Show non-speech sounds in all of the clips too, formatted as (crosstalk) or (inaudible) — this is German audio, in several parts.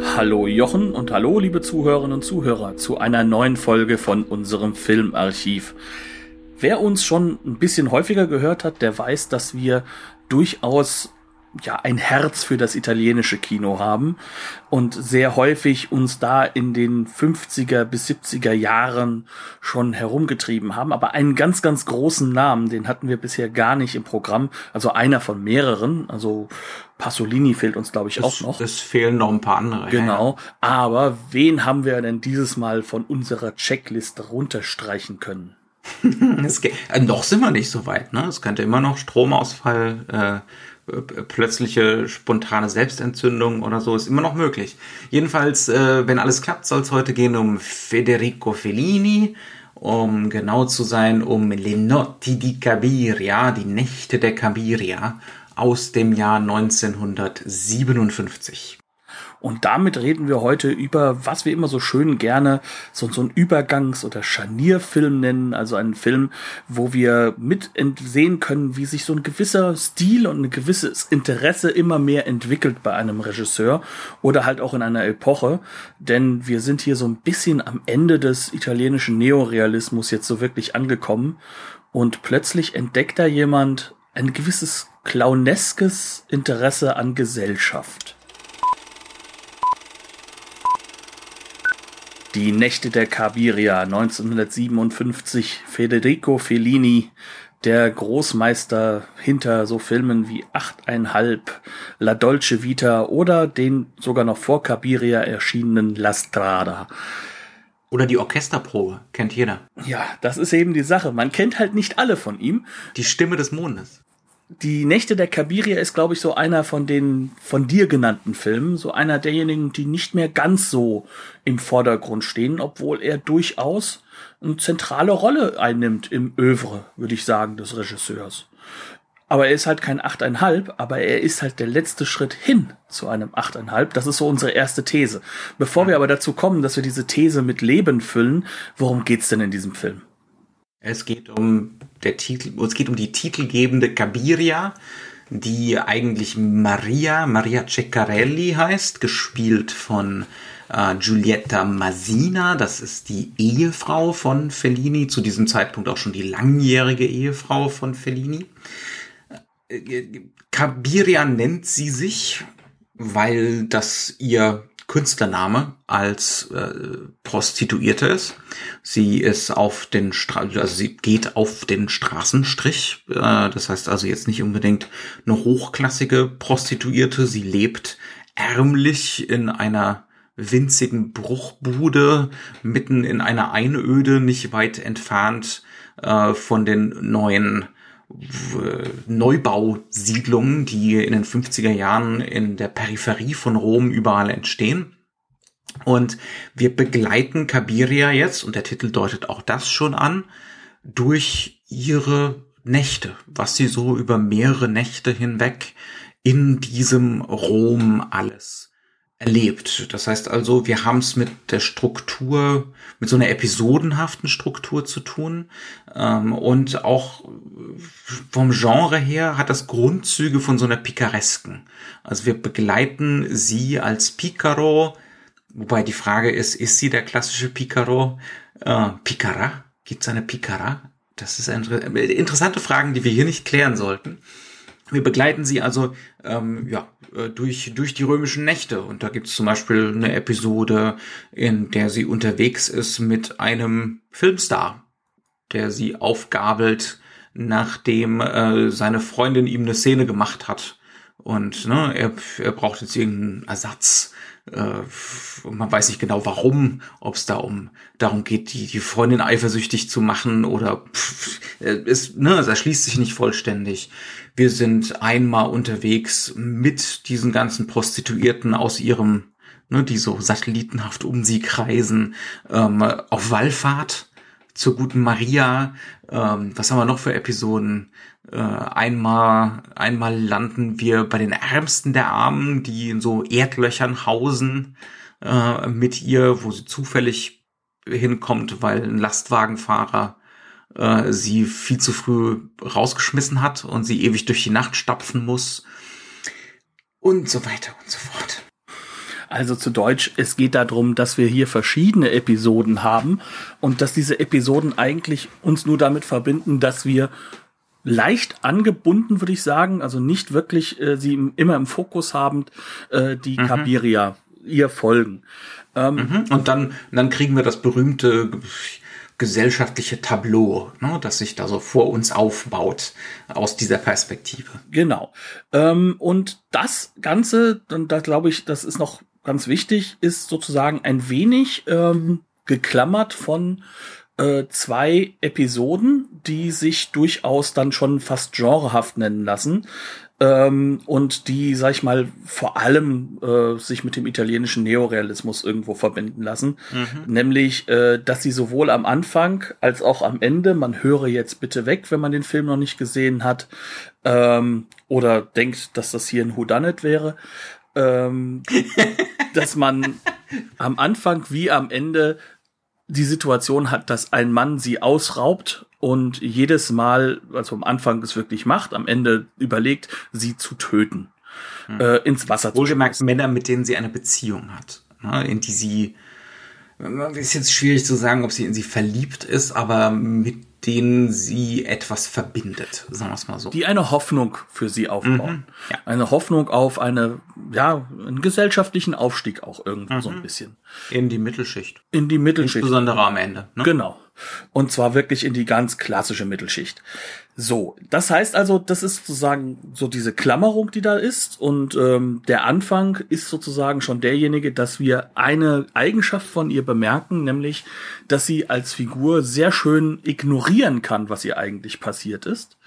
Hallo Jochen und hallo liebe Zuhörerinnen und Zuhörer zu einer neuen Folge von unserem Filmarchiv. Wer uns schon ein bisschen häufiger gehört hat, der weiß, dass wir durchaus ja ein Herz für das italienische Kino haben und sehr häufig uns da in den 50er bis 70er Jahren schon herumgetrieben haben. Aber einen ganz, ganz großen Namen, den hatten wir bisher gar nicht im Programm. Also einer von mehreren. Also Pasolini fehlt uns, glaube ich, es, auch noch. Es fehlen noch ein paar andere. Genau. Aber wen haben wir denn dieses Mal von unserer Checkliste runterstreichen können? (laughs) geht, äh, noch sind wir nicht so weit. Ne? Es könnte immer noch Stromausfall, äh, plötzliche spontane Selbstentzündung oder so ist immer noch möglich. Jedenfalls, äh, wenn alles klappt, soll es heute gehen um Federico Fellini, um genau zu sein, um Le Notti di Cabiria, die Nächte der Cabiria aus dem Jahr 1957. Und damit reden wir heute über, was wir immer so schön gerne so, so ein Übergangs- oder Scharnierfilm nennen. Also einen Film, wo wir mit sehen können, wie sich so ein gewisser Stil und ein gewisses Interesse immer mehr entwickelt bei einem Regisseur oder halt auch in einer Epoche. Denn wir sind hier so ein bisschen am Ende des italienischen Neorealismus jetzt so wirklich angekommen. Und plötzlich entdeckt da jemand ein gewisses clowneskes Interesse an Gesellschaft. Die Nächte der Cabiria 1957 Federico Fellini, der Großmeister hinter so Filmen wie Achteinhalb, La Dolce Vita oder den sogar noch vor Cabiria erschienenen La Strada. Oder die Orchesterprobe, kennt jeder. Ja, das ist eben die Sache. Man kennt halt nicht alle von ihm. Die Stimme des Mondes die Nächte der Kabiria ist, glaube ich, so einer von den von dir genannten Filmen, so einer derjenigen, die nicht mehr ganz so im Vordergrund stehen, obwohl er durchaus eine zentrale Rolle einnimmt im Övre, würde ich sagen, des Regisseurs. Aber er ist halt kein Achteinhalb, aber er ist halt der letzte Schritt hin zu einem Achteinhalb. Das ist so unsere erste These. Bevor wir aber dazu kommen, dass wir diese These mit Leben füllen, worum geht's denn in diesem Film? Es geht um der Titel, es geht um die titelgebende Cabiria, die eigentlich Maria, Maria Ceccarelli heißt, gespielt von äh, Giulietta Masina. Das ist die Ehefrau von Fellini, zu diesem Zeitpunkt auch schon die langjährige Ehefrau von Fellini. Äh, Cabiria nennt sie sich, weil das ihr Künstlername als äh, Prostituierte ist. Sie ist auf den Stra also sie geht auf den Straßenstrich. Äh, das heißt also jetzt nicht unbedingt eine hochklassige Prostituierte. Sie lebt ärmlich in einer winzigen Bruchbude mitten in einer Einöde, nicht weit entfernt äh, von den neuen Neubausiedlungen, die in den 50er Jahren in der Peripherie von Rom überall entstehen. Und wir begleiten Kabiria jetzt, und der Titel deutet auch das schon an, durch ihre Nächte, was sie so über mehrere Nächte hinweg in diesem Rom alles erlebt. Das heißt also, wir haben es mit der Struktur, mit so einer episodenhaften Struktur zu tun. Ähm, und auch vom Genre her hat das Grundzüge von so einer Picaresken. Also wir begleiten sie als Picaro, wobei die Frage ist, ist sie der klassische Picaro? Äh, Picara? Gibt es eine Picara? Das ist eine interessante Fragen, die wir hier nicht klären sollten. Wir begleiten sie also ähm, ja, durch, durch die römischen Nächte. Und da gibt es zum Beispiel eine Episode, in der sie unterwegs ist mit einem Filmstar, der sie aufgabelt, nachdem äh, seine Freundin ihm eine Szene gemacht hat. Und ne, er, er braucht jetzt irgendeinen Ersatz äh, man weiß nicht genau warum, ob es da um darum geht, die, die Freundin eifersüchtig zu machen oder pff, es, ne, es erschließt sich nicht vollständig. Wir sind einmal unterwegs mit diesen ganzen Prostituierten aus ihrem, ne, die so satellitenhaft um sie kreisen, ähm, auf Wallfahrt zur guten Maria. Ähm, was haben wir noch für Episoden? Äh, einmal, einmal landen wir bei den Ärmsten der Armen, die in so Erdlöchern hausen äh, mit ihr, wo sie zufällig hinkommt, weil ein Lastwagenfahrer äh, sie viel zu früh rausgeschmissen hat und sie ewig durch die Nacht stapfen muss und so weiter und so fort. Also zu Deutsch, es geht darum, dass wir hier verschiedene Episoden haben und dass diese Episoden eigentlich uns nur damit verbinden, dass wir leicht angebunden, würde ich sagen, also nicht wirklich äh, sie immer im Fokus haben, äh, die mhm. Kabiria ihr folgen. Ähm, mhm. Und dann, dann kriegen wir das berühmte gesellschaftliche Tableau, ne, das sich da so vor uns aufbaut aus dieser Perspektive. Genau. Ähm, und das Ganze, und da glaube ich, das ist noch ganz wichtig, ist sozusagen ein wenig ähm, geklammert von äh, zwei Episoden, die sich durchaus dann schon fast genrehaft nennen lassen ähm, und die, sag ich mal, vor allem äh, sich mit dem italienischen Neorealismus irgendwo verbinden lassen. Mhm. Nämlich, äh, dass sie sowohl am Anfang als auch am Ende, man höre jetzt bitte weg, wenn man den Film noch nicht gesehen hat, ähm, oder denkt, dass das hier ein Whodunit wäre, ähm, (laughs) dass man am Anfang wie am Ende die Situation hat, dass ein Mann sie ausraubt und jedes Mal, also am Anfang es wirklich macht, am Ende überlegt, sie zu töten, hm. äh, ins Wasser Wohlgemerkt zu Männer, mit denen sie eine Beziehung hat, ne, in die sie, ist jetzt schwierig zu sagen, ob sie in sie verliebt ist, aber mit denen sie etwas verbindet, sagen wir es mal so. Die eine Hoffnung für sie aufbauen. Mhm, ja. Eine Hoffnung auf eine, ja, einen gesellschaftlichen Aufstieg auch irgendwo mhm. so ein mhm. bisschen. In die Mittelschicht. In die Mittelschicht. Insbesondere am Ende. Ne? Genau. Und zwar wirklich in die ganz klassische Mittelschicht. So, das heißt also, das ist sozusagen so diese Klammerung, die da ist. Und ähm, der Anfang ist sozusagen schon derjenige, dass wir eine Eigenschaft von ihr bemerken, nämlich, dass sie als Figur sehr schön ignorieren kann, was ihr eigentlich passiert ist.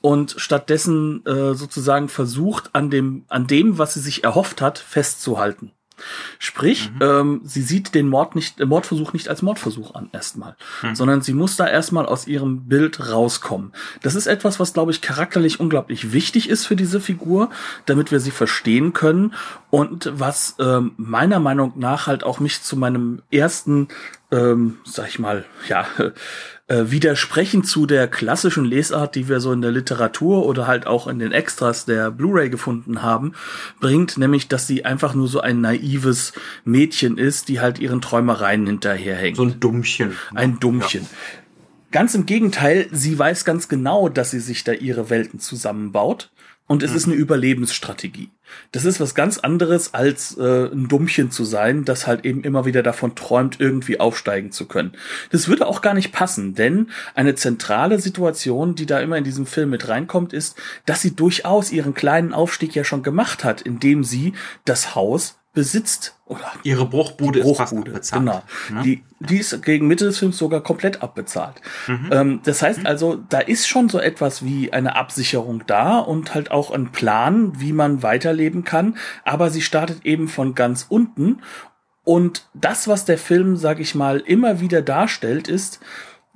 Und stattdessen äh, sozusagen versucht, an dem, an dem, was sie sich erhofft hat, festzuhalten. Sprich, mhm. ähm, sie sieht den Mord nicht, den Mordversuch nicht als Mordversuch an erstmal, mhm. sondern sie muss da erstmal aus ihrem Bild rauskommen. Das ist etwas, was glaube ich charakterlich unglaublich wichtig ist für diese Figur, damit wir sie verstehen können und was ähm, meiner Meinung nach halt auch mich zu meinem ersten, ähm, sag ich mal, ja äh, widersprechen zu der klassischen Lesart, die wir so in der Literatur oder halt auch in den Extras der Blu-ray gefunden haben, bringt, nämlich, dass sie einfach nur so ein naives Mädchen ist, die halt ihren Träumereien hinterherhängt. So ein Dummchen. Ein Dummchen. Ja. Ganz im Gegenteil, sie weiß ganz genau, dass sie sich da ihre Welten zusammenbaut und es mhm. ist eine Überlebensstrategie. Das ist was ganz anderes als äh, ein Dummchen zu sein, das halt eben immer wieder davon träumt, irgendwie aufsteigen zu können. Das würde auch gar nicht passen, denn eine zentrale Situation, die da immer in diesem Film mit reinkommt, ist, dass sie durchaus ihren kleinen Aufstieg ja schon gemacht hat, indem sie das Haus besitzt. Oder Ihre Bruchbude, Bruchbude ist fast abbezahlt. Genau. Ne? Die, die ist gegen Mitte des Films sogar komplett abbezahlt. Mhm. Ähm, das heißt mhm. also, da ist schon so etwas wie eine Absicherung da und halt auch ein Plan, wie man weiterleben kann. Aber sie startet eben von ganz unten. Und das, was der Film, sag ich mal, immer wieder darstellt, ist,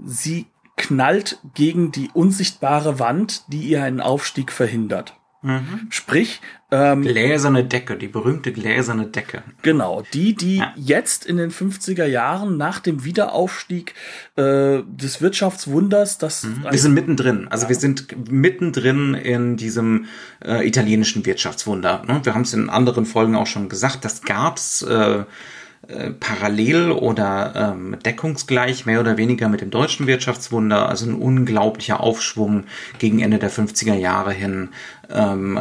sie knallt gegen die unsichtbare Wand, die ihr einen Aufstieg verhindert. Mhm. Sprich, ähm, gläserne Decke, die berühmte gläserne Decke. Genau, die, die ja. jetzt in den 50er Jahren nach dem Wiederaufstieg äh, des Wirtschaftswunders, das mhm. wir sind mittendrin, also ja. wir sind mittendrin in diesem äh, italienischen Wirtschaftswunder. Ne? Wir haben es in anderen Folgen auch schon gesagt, das gab's äh, äh, parallel oder ähm, deckungsgleich mehr oder weniger mit dem deutschen Wirtschaftswunder, also ein unglaublicher Aufschwung gegen Ende der 50er Jahre hin, ähm,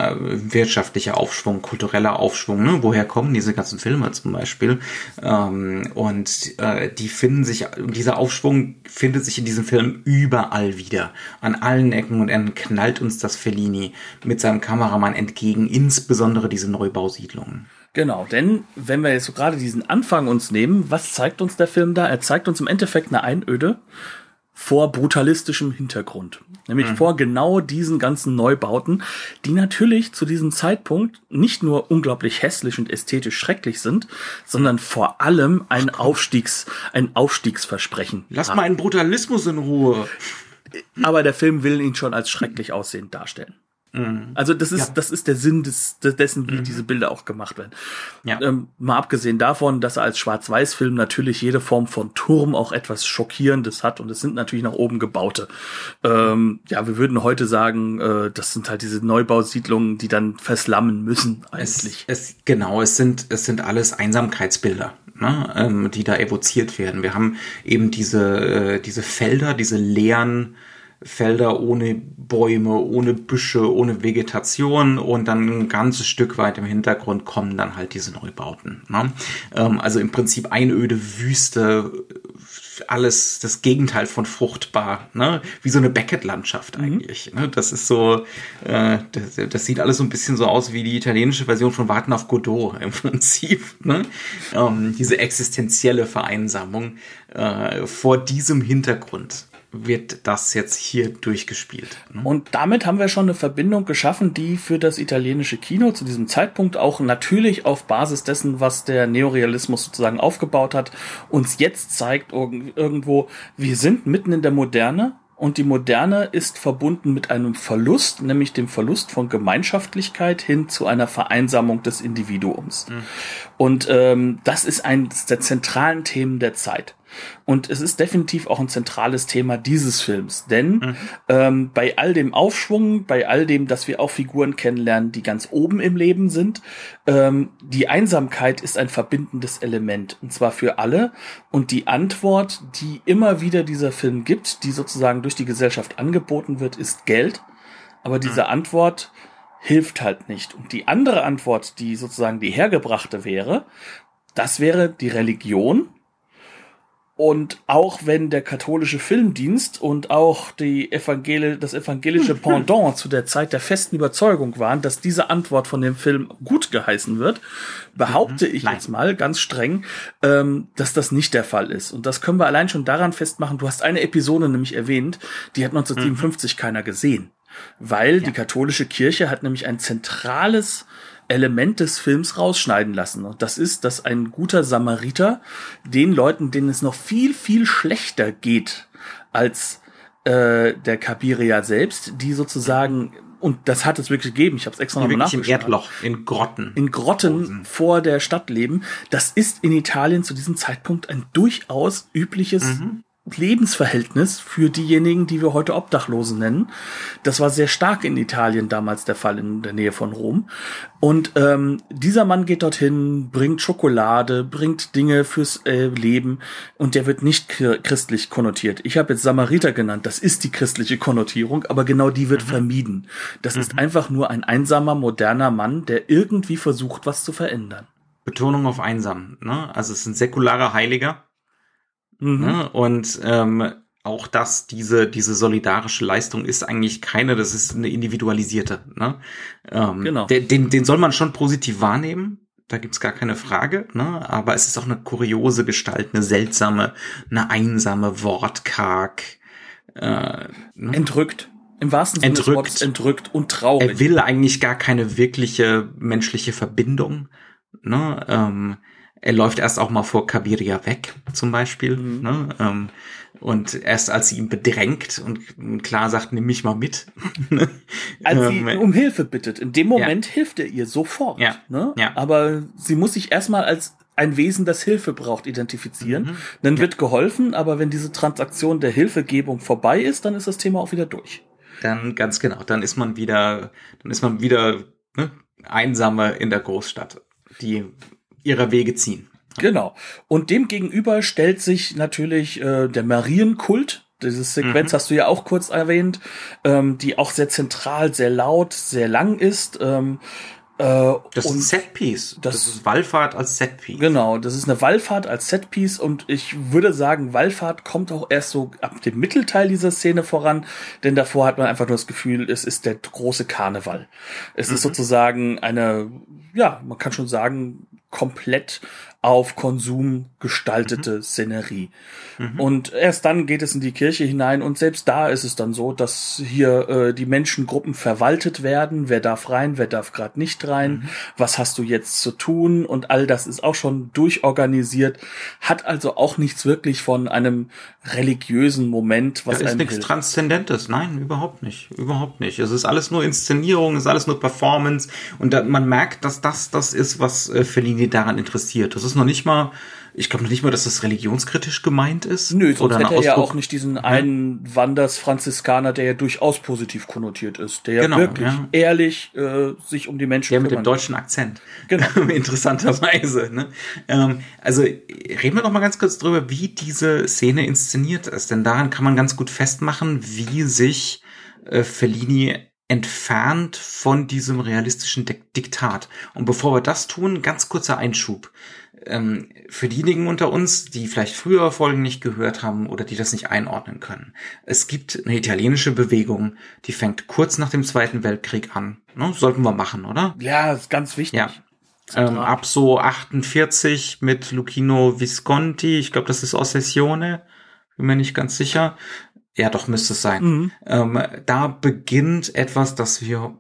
wirtschaftlicher Aufschwung, kultureller Aufschwung, ne? woher kommen diese ganzen Filme zum Beispiel? Ähm, und äh, die finden sich, dieser Aufschwung findet sich in diesem Film überall wieder. An allen Ecken und Enden knallt uns das Fellini mit seinem Kameramann entgegen, insbesondere diese Neubausiedlungen. Genau, denn wenn wir jetzt so gerade diesen Anfang uns nehmen, was zeigt uns der Film da? Er zeigt uns im Endeffekt eine Einöde, vor brutalistischem Hintergrund. Nämlich mhm. vor genau diesen ganzen Neubauten, die natürlich zu diesem Zeitpunkt nicht nur unglaublich hässlich und ästhetisch schrecklich sind, sondern vor allem ein Aufstiegs, ein Aufstiegsversprechen. Lass haben. mal einen Brutalismus in Ruhe. Aber der Film will ihn schon als schrecklich aussehend darstellen. Mhm. Also das ist, ja. das ist der Sinn des, dessen, wie mhm. diese Bilder auch gemacht werden. Ja. Ähm, mal abgesehen davon, dass er als Schwarz-Weiß-Film natürlich jede Form von Turm auch etwas Schockierendes hat und es sind natürlich nach oben gebaute. Ähm, ja, wir würden heute sagen, äh, das sind halt diese Neubausiedlungen, die dann verslammen müssen eigentlich. Es, es, genau, es sind, es sind alles Einsamkeitsbilder. Ne, ähm, die da evoziert werden. Wir haben eben diese, äh, diese Felder, diese leeren Felder ohne Bäume, ohne Büsche, ohne Vegetation und dann ein ganzes Stück weit im Hintergrund kommen dann halt diese Neubauten. Ne? Ähm, also im Prinzip einöde Wüste, alles das Gegenteil von fruchtbar, ne? wie so eine Beckett-Landschaft mhm. eigentlich. Mhm. Ne? Das ist so, äh, das, das, sieht alles so ein bisschen so aus wie die italienische Version von Warten auf Godot im (laughs) Prinzip. Ne? Ähm, diese existenzielle Vereinsamung äh, vor diesem Hintergrund wird das jetzt hier durchgespielt. Ne? Und damit haben wir schon eine Verbindung geschaffen, die für das italienische Kino zu diesem Zeitpunkt auch natürlich auf Basis dessen, was der Neorealismus sozusagen aufgebaut hat, uns jetzt zeigt irgendwo, wir sind mitten in der Moderne und die Moderne ist verbunden mit einem Verlust, nämlich dem Verlust von Gemeinschaftlichkeit hin zu einer Vereinsamung des Individuums. Mhm. Und ähm, das ist eines der zentralen Themen der Zeit. Und es ist definitiv auch ein zentrales Thema dieses Films. Denn mhm. ähm, bei all dem Aufschwung, bei all dem, dass wir auch Figuren kennenlernen, die ganz oben im Leben sind, ähm, die Einsamkeit ist ein verbindendes Element. Und zwar für alle. Und die Antwort, die immer wieder dieser Film gibt, die sozusagen durch die Gesellschaft angeboten wird, ist Geld. Aber diese mhm. Antwort hilft halt nicht. Und die andere Antwort, die sozusagen die hergebrachte wäre, das wäre die Religion, und auch wenn der katholische Filmdienst und auch die Evangel das evangelische Pendant zu der Zeit der festen Überzeugung waren, dass diese Antwort von dem Film gut geheißen wird, behaupte mhm, ich jetzt mal ganz streng, ähm, dass das nicht der Fall ist. Und das können wir allein schon daran festmachen. Du hast eine Episode nämlich erwähnt, die hat 1957 mhm. keiner gesehen. Weil ja. die katholische Kirche hat nämlich ein zentrales Element des Films rausschneiden lassen. Und das ist, dass ein guter Samariter den Leuten, denen es noch viel, viel schlechter geht als äh, der Kabiria selbst, die sozusagen und das hat es wirklich gegeben. Ich habe es extra nochmal nachgeschaut. Im Erdloch, in Grotten. In Grotten vor der Stadt leben. Das ist in Italien zu diesem Zeitpunkt ein durchaus übliches mhm. Lebensverhältnis für diejenigen, die wir heute Obdachlose nennen. Das war sehr stark in Italien damals der Fall in der Nähe von Rom. Und ähm, dieser Mann geht dorthin, bringt Schokolade, bringt Dinge fürs äh, Leben und der wird nicht christlich konnotiert. Ich habe jetzt Samariter genannt, das ist die christliche Konnotierung, aber genau die wird mhm. vermieden. Das mhm. ist einfach nur ein einsamer, moderner Mann, der irgendwie versucht, was zu verändern. Betonung auf einsam. Ne? Also es ist ein säkularer Heiliger, Mhm. Ne? Und ähm, auch das, diese, diese solidarische Leistung ist eigentlich keine, das ist eine individualisierte. Ne? Ähm, genau. Den, den, den soll man schon positiv wahrnehmen, da gibt's gar keine Frage, ne? aber es ist auch eine kuriose Gestalt, eine seltsame, eine einsame, wortkarg. Äh, ne? Entrückt. Im wahrsten Sinne entrückt. des Wortes entrückt und traurig. Er will eigentlich gar keine wirkliche menschliche Verbindung. Ne? Ähm, er läuft erst auch mal vor Kabiria weg, zum Beispiel. Mhm. Ne? Ähm, und erst als sie ihn bedrängt und klar sagt, nimm mich mal mit. (laughs) als sie (laughs) ähm, um Hilfe bittet. In dem Moment ja. hilft er ihr sofort. Ja. Ne? Ja. Aber sie muss sich erstmal als ein Wesen, das Hilfe braucht, identifizieren. Mhm. Dann wird geholfen, aber wenn diese Transaktion der Hilfegebung vorbei ist, dann ist das Thema auch wieder durch. Dann ganz genau, dann ist man wieder, dann ist man wieder ne, einsame in der Großstadt, die ihrer Wege ziehen. Genau. Und dem gegenüber stellt sich natürlich äh, der Marienkult. Diese Sequenz mhm. hast du ja auch kurz erwähnt, ähm, die auch sehr zentral, sehr laut, sehr lang ist. Ähm, äh, das ist Setpiece. Das, das ist Wallfahrt als Setpiece. Genau, das ist eine Wallfahrt als Setpiece und ich würde sagen, Wallfahrt kommt auch erst so ab dem Mittelteil dieser Szene voran, denn davor hat man einfach nur das Gefühl, es ist der große Karneval. Es mhm. ist sozusagen eine, ja, man kann schon sagen, komplett auf Konsum gestaltete mhm. Szenerie. Mhm. Und erst dann geht es in die Kirche hinein und selbst da ist es dann so, dass hier äh, die Menschengruppen verwaltet werden. Wer darf rein, wer darf gerade nicht rein? Mhm. Was hast du jetzt zu tun? Und all das ist auch schon durchorganisiert, hat also auch nichts wirklich von einem religiösen Moment, was da ist nichts Transzendentes. Nein, überhaupt nicht, überhaupt nicht. Es ist alles nur Inszenierung, es ist alles nur Performance und da, man merkt, dass das das ist, was äh, Fellini daran interessiert. Das ist noch nicht mal ich glaube noch nicht mal, dass das religionskritisch gemeint ist. Nö, sonst oder hätte er ja auch nicht diesen einen Wanders-Franziskaner, der ja durchaus positiv konnotiert ist, der genau, wirklich ja. ehrlich äh, sich um die Menschen Der mit dem deutschen Akzent. Genau. (laughs) Interessanterweise. Ne? Ähm, also reden wir doch mal ganz kurz drüber, wie diese Szene inszeniert ist. Denn daran kann man ganz gut festmachen, wie sich äh, Fellini entfernt von diesem realistischen Diktat. Und bevor wir das tun, ganz kurzer Einschub ähm, für diejenigen unter uns, die vielleicht früher Folgen nicht gehört haben oder die das nicht einordnen können. Es gibt eine italienische Bewegung, die fängt kurz nach dem Zweiten Weltkrieg an. Ne? Sollten wir machen, oder? Ja, ist ganz wichtig. Ja. Ähm, ab so 48 mit Lucchino Visconti, ich glaube, das ist Ossessione, bin mir nicht ganz sicher. Ja, doch müsste es sein. Mhm. Ähm, da beginnt etwas, das wir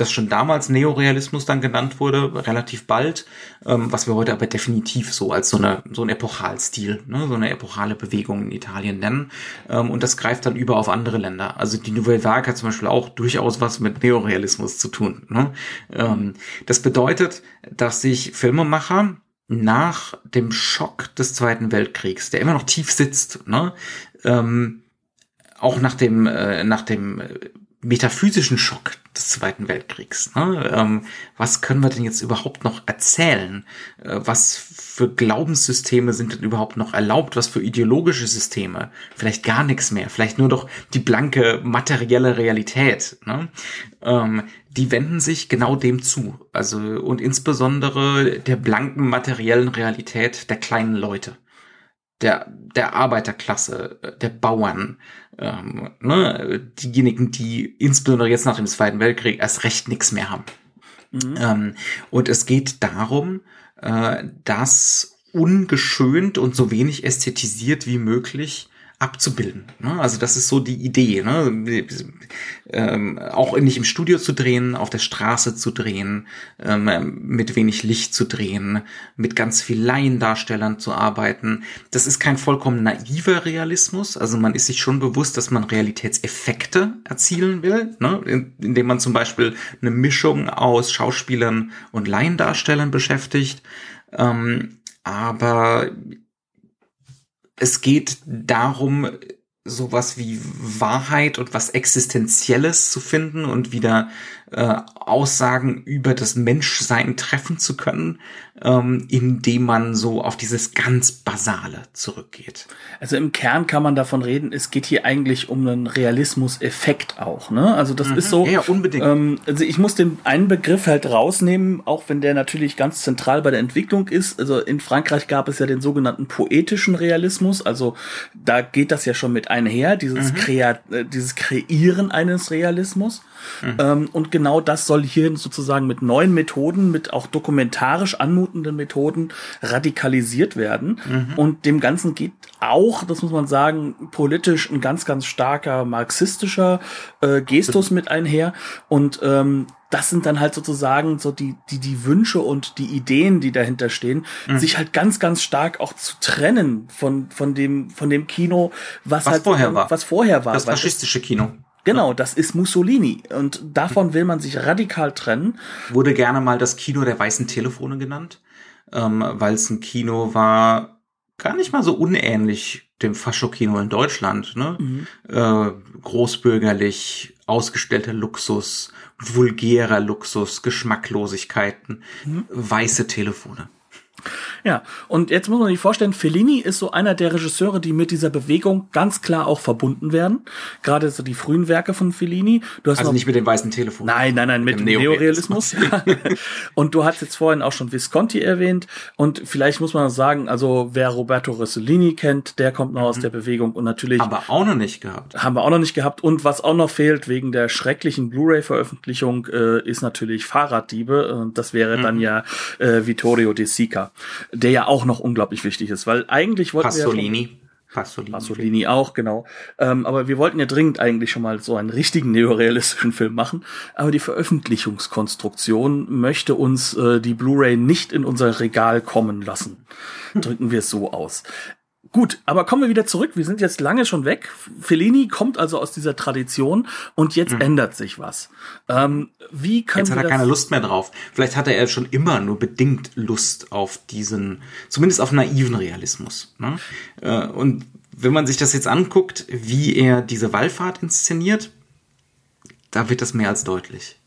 das schon damals Neorealismus dann genannt wurde, relativ bald, ähm, was wir heute aber definitiv so als so eine so ein Epochalstil, ne, so eine epochale Bewegung in Italien nennen. Ähm, und das greift dann über auf andere Länder. Also die Nouvelle Vague hat zum Beispiel auch durchaus was mit Neorealismus zu tun. Ne? Ähm, das bedeutet, dass sich Filmemacher nach dem Schock des Zweiten Weltkriegs, der immer noch tief sitzt, ne, ähm, auch nach dem äh, nach dem metaphysischen Schock des Zweiten Weltkriegs. Ne? Ähm, was können wir denn jetzt überhaupt noch erzählen? Äh, was für Glaubenssysteme sind denn überhaupt noch erlaubt? Was für ideologische Systeme? Vielleicht gar nichts mehr. Vielleicht nur doch die blanke materielle Realität. Ne? Ähm, die wenden sich genau dem zu. Also und insbesondere der blanken materiellen Realität der kleinen Leute der, der Arbeiterklasse, der Bauern, ähm, ne, diejenigen, die insbesondere jetzt nach dem Zweiten Weltkrieg erst recht nichts mehr haben. Mhm. Ähm, und es geht darum, äh, dass ungeschönt und so wenig ästhetisiert wie möglich abzubilden. Ne? Also das ist so die Idee, ne? ähm, auch nicht im Studio zu drehen, auf der Straße zu drehen, ähm, mit wenig Licht zu drehen, mit ganz viel Laiendarstellern zu arbeiten. Das ist kein vollkommen naiver Realismus. Also man ist sich schon bewusst, dass man Realitätseffekte erzielen will, ne? indem man zum Beispiel eine Mischung aus Schauspielern und Laiendarstellern beschäftigt. Ähm, aber es geht darum, sowas wie Wahrheit und was Existenzielles zu finden und wieder äh, Aussagen über das Menschsein treffen zu können, ähm, indem man so auf dieses ganz Basale zurückgeht. Also im Kern kann man davon reden, es geht hier eigentlich um einen Realismus-Effekt auch. Ne? Also das mhm. ist so. Ja, unbedingt. Ähm, also ich muss den einen Begriff halt rausnehmen, auch wenn der natürlich ganz zentral bei der Entwicklung ist. Also in Frankreich gab es ja den sogenannten poetischen Realismus. Also da geht das ja schon mit einher, dieses, mhm. Krea äh, dieses Kreieren eines Realismus. Mhm. Ähm, und genau das soll hier sozusagen mit neuen Methoden, mit auch dokumentarisch anmutenden Methoden radikalisiert werden. Mhm. Und dem Ganzen geht auch, das muss man sagen, politisch ein ganz, ganz starker marxistischer äh, Gestus mit einher. Und ähm, das sind dann halt sozusagen so die, die, die Wünsche und die Ideen, die dahinter stehen, mhm. sich halt ganz, ganz stark auch zu trennen von, von dem, von dem Kino, was, was halt, vorher war. was vorher war. Das faschistische Kino. Genau, das ist Mussolini. Und davon will man sich radikal trennen. Wurde gerne mal das Kino der weißen Telefone genannt, ähm, weil es ein Kino war, gar nicht mal so unähnlich dem Faschokino in Deutschland. Ne? Mhm. Äh, großbürgerlich, ausgestellter Luxus, vulgärer Luxus, Geschmacklosigkeiten, mhm. weiße Telefone. Ja, und jetzt muss man sich vorstellen, Fellini ist so einer der Regisseure, die mit dieser Bewegung ganz klar auch verbunden werden. Gerade so die frühen Werke von Fellini. Du hast also noch, nicht mit dem weißen Telefon. Nein, nein, nein, mit dem Neorealismus. (laughs) und du hast jetzt vorhin auch schon Visconti erwähnt. Und vielleicht muss man sagen, also wer Roberto Rossellini kennt, der kommt noch aus mhm. der Bewegung und natürlich. Aber auch noch nicht gehabt. Haben wir auch noch nicht gehabt. Und was auch noch fehlt wegen der schrecklichen Blu-ray-Veröffentlichung, äh, ist natürlich Fahrraddiebe. Und das wäre mhm. dann ja äh, Vittorio De Sica. Der ja auch noch unglaublich wichtig ist, weil eigentlich wollten Pasolini. wir ja Pasolini. Pasolini auch, genau. Ähm, aber wir wollten ja dringend eigentlich schon mal so einen richtigen neorealistischen Film machen. Aber die Veröffentlichungskonstruktion möchte uns äh, die Blu-ray nicht in unser Regal kommen lassen. Drücken wir es so aus. Gut, aber kommen wir wieder zurück. Wir sind jetzt lange schon weg. Fellini kommt also aus dieser Tradition und jetzt mhm. ändert sich was. Ähm, wie können jetzt hat er keine Lust mehr drauf. Vielleicht hatte er schon immer nur bedingt Lust auf diesen, zumindest auf naiven Realismus. Ne? Äh, und wenn man sich das jetzt anguckt, wie er diese Wallfahrt inszeniert, da wird das mehr als deutlich.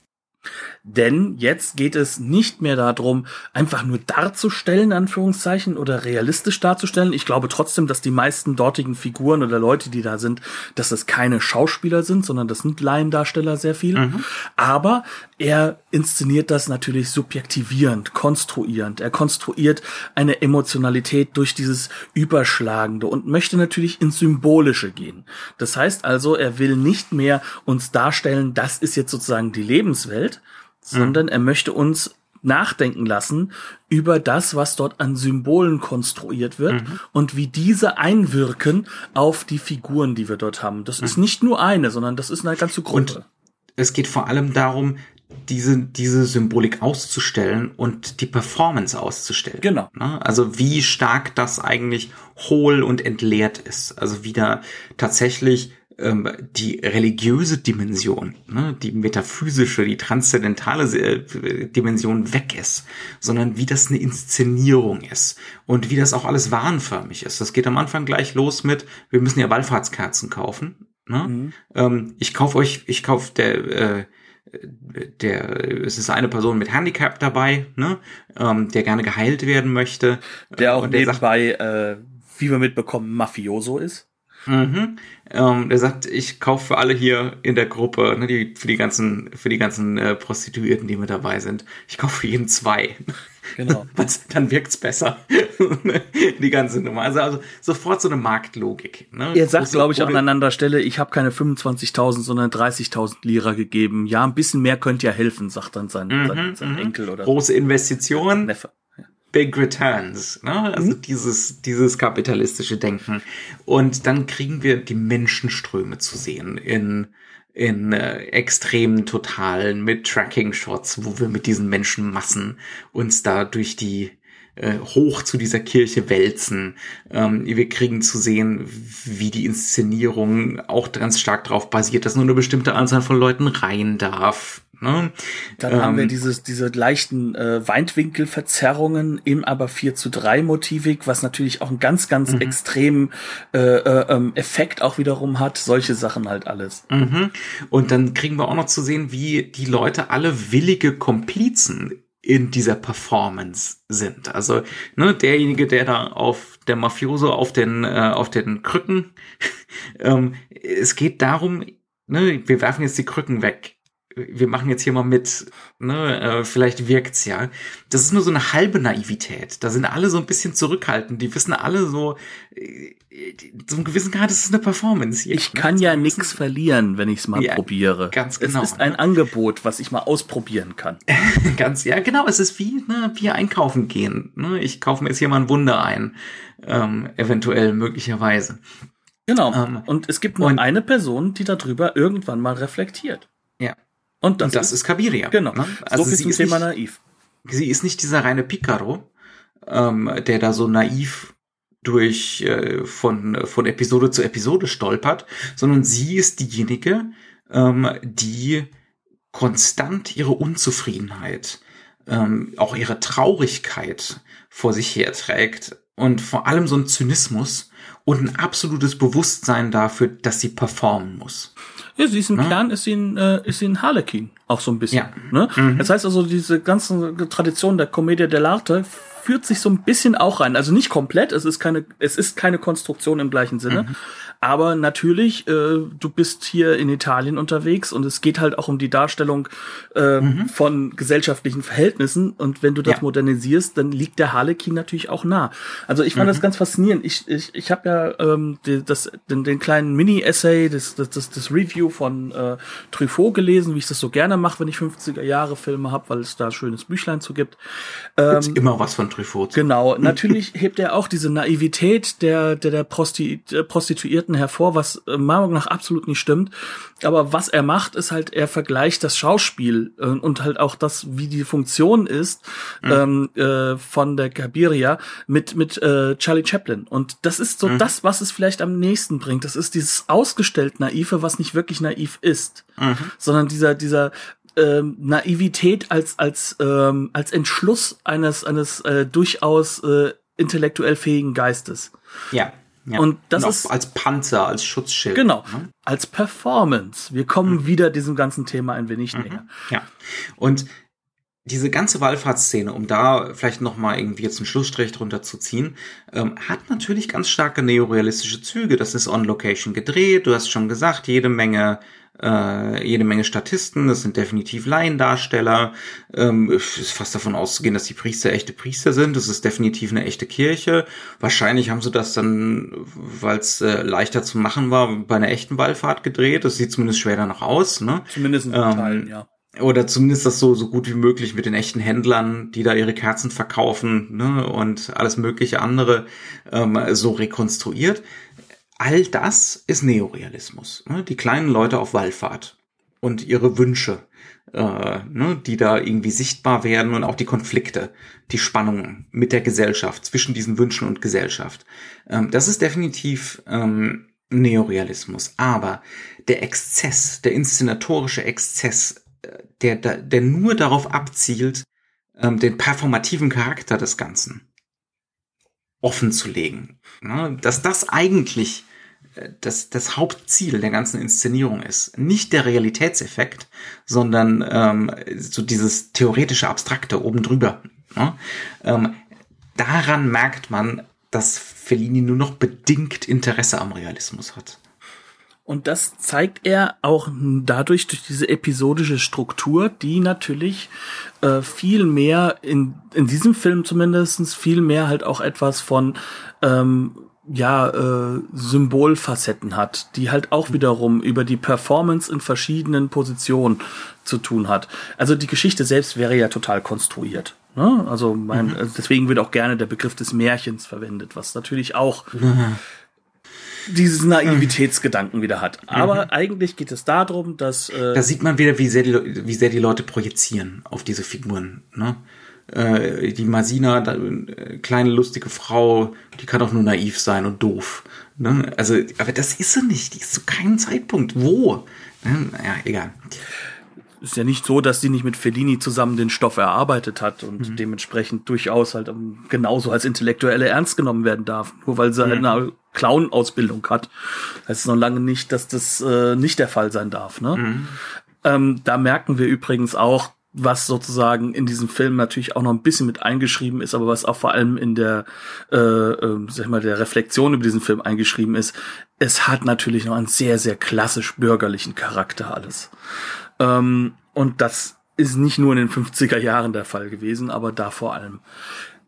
Denn jetzt geht es nicht mehr darum, einfach nur darzustellen, Anführungszeichen, oder realistisch darzustellen. Ich glaube trotzdem, dass die meisten dortigen Figuren oder Leute, die da sind, dass es keine Schauspieler sind, sondern das sind Laiendarsteller sehr viel. Mhm. Aber er inszeniert das natürlich subjektivierend, konstruierend. Er konstruiert eine Emotionalität durch dieses Überschlagende und möchte natürlich ins Symbolische gehen. Das heißt also, er will nicht mehr uns darstellen, das ist jetzt sozusagen die Lebenswelt, sondern er möchte uns nachdenken lassen über das, was dort an Symbolen konstruiert wird mhm. und wie diese einwirken auf die Figuren, die wir dort haben. Das mhm. ist nicht nur eine, sondern das ist eine ganze Gruppe. Und es geht vor allem darum, diese, diese Symbolik auszustellen und die Performance auszustellen. Genau. Ne? Also wie stark das eigentlich hohl und entleert ist. Also wie da tatsächlich ähm, die religiöse Dimension, ne, die metaphysische, die transzendentale äh, Dimension weg ist, sondern wie das eine Inszenierung ist und wie das auch alles wahnförmig ist. Das geht am Anfang gleich los mit, wir müssen ja Wallfahrtskerzen kaufen. Ne? Mhm. Ähm, ich kauf euch, ich kauf der äh, der es ist eine Person mit Handicap dabei, ne, ähm, der gerne geheilt werden möchte. Der auch der nebenbei, sagt, äh, wie wir mitbekommen, Mafioso ist. Mhm. Ähm, der sagt, ich kaufe für alle hier in der Gruppe, ne, die, für die ganzen, für die ganzen äh, Prostituierten, die mit dabei sind. Ich kaufe für jeden zwei. Genau. (laughs) Was, dann wirkt's besser. (laughs) die ganze Nummer. Also, also sofort so eine Marktlogik. Ne? Er sagt, glaube ich, auch an anderer Stelle, ich habe keine 25.000, sondern 30.000 Lira gegeben. Ja, ein bisschen mehr könnte ja helfen, sagt dann sein, mhm, sein, sein mhm. Enkel oder Große Investitionen. Neffe. Big Returns, ne? also mhm. dieses, dieses kapitalistische Denken. Und dann kriegen wir die Menschenströme zu sehen in, in äh, extremen Totalen mit Tracking-Shots, wo wir mit diesen Menschenmassen uns da durch die äh, hoch zu dieser Kirche wälzen. Ähm, wir kriegen zu sehen, wie die Inszenierung auch ganz stark darauf basiert, dass nur eine bestimmte Anzahl von Leuten rein darf. Ne? Dann ähm, haben wir ähm, dieses, diese leichten äh, Weitwinkelverzerrungen im aber 4 zu 3 Motivik, was natürlich auch einen ganz, ganz mhm. extremen äh, äh, ähm, Effekt auch wiederum hat. Solche Sachen halt alles. Mhm. Und dann kriegen wir auch noch zu sehen, wie die Leute alle willige Komplizen in dieser Performance sind. Also ne, derjenige, der da auf der Mafioso auf den äh, auf den Krücken, (laughs) ähm, es geht darum, ne, wir werfen jetzt die Krücken weg wir machen jetzt hier mal mit, ne, äh, vielleicht wirkt's ja. Das ist nur so eine halbe Naivität. Da sind alle so ein bisschen zurückhaltend. Die wissen alle so, äh, einen gewissen Grad, ist eine Performance. Hier, ich ne? kann ja nichts verlieren, wenn ich es mal ja, probiere. Ganz genau. Es ist ein ne? Angebot, was ich mal ausprobieren kann. (laughs) ganz, ja, genau. Es ist wie, ne, wie einkaufen gehen. Ne? Ich kaufe mir jetzt hier mal ein Wunder ein. Ähm, eventuell, möglicherweise. Genau. Ähm, und es gibt nur eine Person, die darüber irgendwann mal reflektiert. Ja. Und das, und das ist, ist Kabiria. Genau. Ne? Also so sie ist Thema nicht, naiv. Sie ist nicht dieser reine Picaro, ähm, der da so naiv durch äh, von von Episode zu Episode stolpert, sondern sie ist diejenige, ähm, die konstant ihre Unzufriedenheit, ähm, auch ihre Traurigkeit vor sich herträgt und vor allem so ein Zynismus und ein absolutes Bewusstsein dafür, dass sie performen muss. Ja, sie ist im ja. Kern, ist sie ein, äh, ist sie ein Harlequin, auch so ein bisschen. Ja. Ne? Mhm. Das heißt also, diese ganze Tradition der Commedia dell'arte führt sich so ein bisschen auch rein. Also nicht komplett, es ist keine, es ist keine Konstruktion im gleichen Sinne, mhm. Aber natürlich, äh, du bist hier in Italien unterwegs und es geht halt auch um die Darstellung äh, mhm. von gesellschaftlichen Verhältnissen. Und wenn du das ja. modernisierst, dann liegt der Harlekin natürlich auch nah. Also ich fand mhm. das ganz faszinierend. Ich, ich, ich habe ja ähm, die, das, den, den kleinen Mini-Essay, das, das, das, das Review von äh, Truffaut gelesen, wie ich das so gerne mache, wenn ich 50er Jahre Filme habe, weil es da schönes Büchlein zu gibt. Ähm, immer was von Truffaut. Genau, (laughs) natürlich hebt er auch diese Naivität der der, der Prosti Prostituierten hervor, was äh, meiner Meinung nach absolut nicht stimmt. Aber was er macht, ist halt, er vergleicht das Schauspiel äh, und halt auch das, wie die Funktion ist mhm. ähm, äh, von der Gabiria mit mit äh, Charlie Chaplin. Und das ist so mhm. das, was es vielleicht am nächsten bringt. Das ist dieses ausgestellt naive, was nicht wirklich naiv ist, mhm. sondern dieser dieser ähm, Naivität als als ähm, als Entschluss eines eines äh, durchaus äh, intellektuell fähigen Geistes. Ja. Ja. Und das und ist als Panzer, als Schutzschild. Genau, ne? als Performance. Wir kommen mhm. wieder diesem ganzen Thema ein wenig mhm. näher. Ja. Und diese ganze Wallfahrtsszene, um da vielleicht noch mal irgendwie jetzt einen Schlussstrich drunter zu ziehen, ähm, hat natürlich ganz starke neorealistische Züge. Das ist on Location gedreht. Du hast schon gesagt, jede Menge äh, jede Menge Statisten, das sind definitiv Laiendarsteller. Ähm, ist fast davon auszugehen, dass die Priester echte Priester sind. Das ist definitiv eine echte Kirche. Wahrscheinlich haben sie das dann, weil es äh, leichter zu machen war, bei einer echten Wallfahrt gedreht. Das sieht zumindest schwer danach aus. Ne? Zumindest in ähm, Teilen, ja oder zumindest das so so gut wie möglich mit den echten Händlern, die da ihre Kerzen verkaufen ne, und alles mögliche andere ähm, so rekonstruiert all das ist Neorealismus. Ne? Die kleinen Leute auf Wallfahrt und ihre Wünsche, äh, ne? die da irgendwie sichtbar werden und auch die Konflikte, die Spannungen mit der Gesellschaft, zwischen diesen Wünschen und Gesellschaft. Ähm, das ist definitiv ähm, Neorealismus. Aber der Exzess, der inszenatorische Exzess, äh, der, der nur darauf abzielt, ähm, den performativen Charakter des Ganzen offen zu legen. Ne? Dass das eigentlich das, das Hauptziel der ganzen Inszenierung ist. Nicht der Realitätseffekt, sondern ähm, so dieses theoretische Abstrakte oben drüber. Ne? Ähm, daran merkt man, dass Fellini nur noch bedingt Interesse am Realismus hat. Und das zeigt er auch dadurch durch diese episodische Struktur, die natürlich äh, viel mehr in, in diesem Film zumindestens viel mehr halt auch etwas von ähm, ja, äh, Symbolfacetten hat, die halt auch wiederum über die Performance in verschiedenen Positionen zu tun hat. Also die Geschichte selbst wäre ja total konstruiert. Ne? Also mein, mhm. also deswegen wird auch gerne der Begriff des Märchens verwendet, was natürlich auch mhm. (laughs) dieses Naivitätsgedanken wieder hat. Aber mhm. eigentlich geht es darum, dass äh, da sieht man wieder, wie sehr die, wie sehr die Leute projizieren auf diese Figuren. Ne? Äh, die Masina, da, äh, kleine lustige Frau, die kann auch nur naiv sein und doof. Ne? Also, aber das ist sie nicht. Die ist zu keinem Zeitpunkt. Wo? Ne? Ja, egal. Ist ja nicht so, dass sie nicht mit Fellini zusammen den Stoff erarbeitet hat und mhm. dementsprechend durchaus halt um, genauso als Intellektuelle ernst genommen werden darf. Nur weil sie mhm. eine Clown-Ausbildung hat. Heißt noch lange nicht, dass das äh, nicht der Fall sein darf. Ne? Mhm. Ähm, da merken wir übrigens auch, was sozusagen in diesem Film natürlich auch noch ein bisschen mit eingeschrieben ist, aber was auch vor allem in der, äh, äh, sag ich mal, der Reflexion über diesen Film eingeschrieben ist, es hat natürlich noch einen sehr, sehr klassisch bürgerlichen Charakter alles. Ähm, und das ist nicht nur in den 50er Jahren der Fall gewesen, aber da vor allem.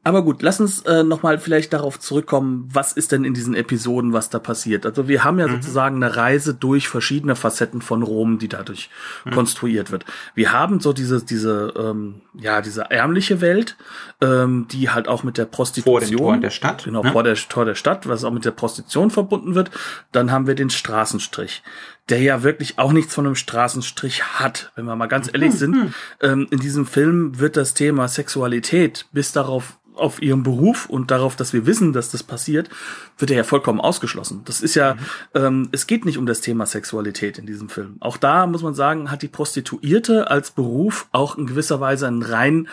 Aber gut, lass uns äh, nochmal vielleicht darauf zurückkommen, was ist denn in diesen Episoden, was da passiert. Also wir haben ja mhm. sozusagen eine Reise durch verschiedene Facetten von Rom, die dadurch mhm. konstruiert wird. Wir haben so diese, diese, ähm, ja, diese ärmliche Welt, ähm, die halt auch mit der Prostitution. Vor dem Tor der Stadt. Genau, ne? vor der Tor der Stadt, was auch mit der Prostitution verbunden wird. Dann haben wir den Straßenstrich der ja wirklich auch nichts von einem Straßenstrich hat, wenn wir mal ganz ehrlich mhm. sind. Mhm. Ähm, in diesem Film wird das Thema Sexualität bis darauf auf ihrem Beruf und darauf, dass wir wissen, dass das passiert, wird er ja vollkommen ausgeschlossen. Das ist ja, mhm. ähm, es geht nicht um das Thema Sexualität in diesem Film. Auch da muss man sagen, hat die Prostituierte als Beruf auch in gewisser Weise einen rein,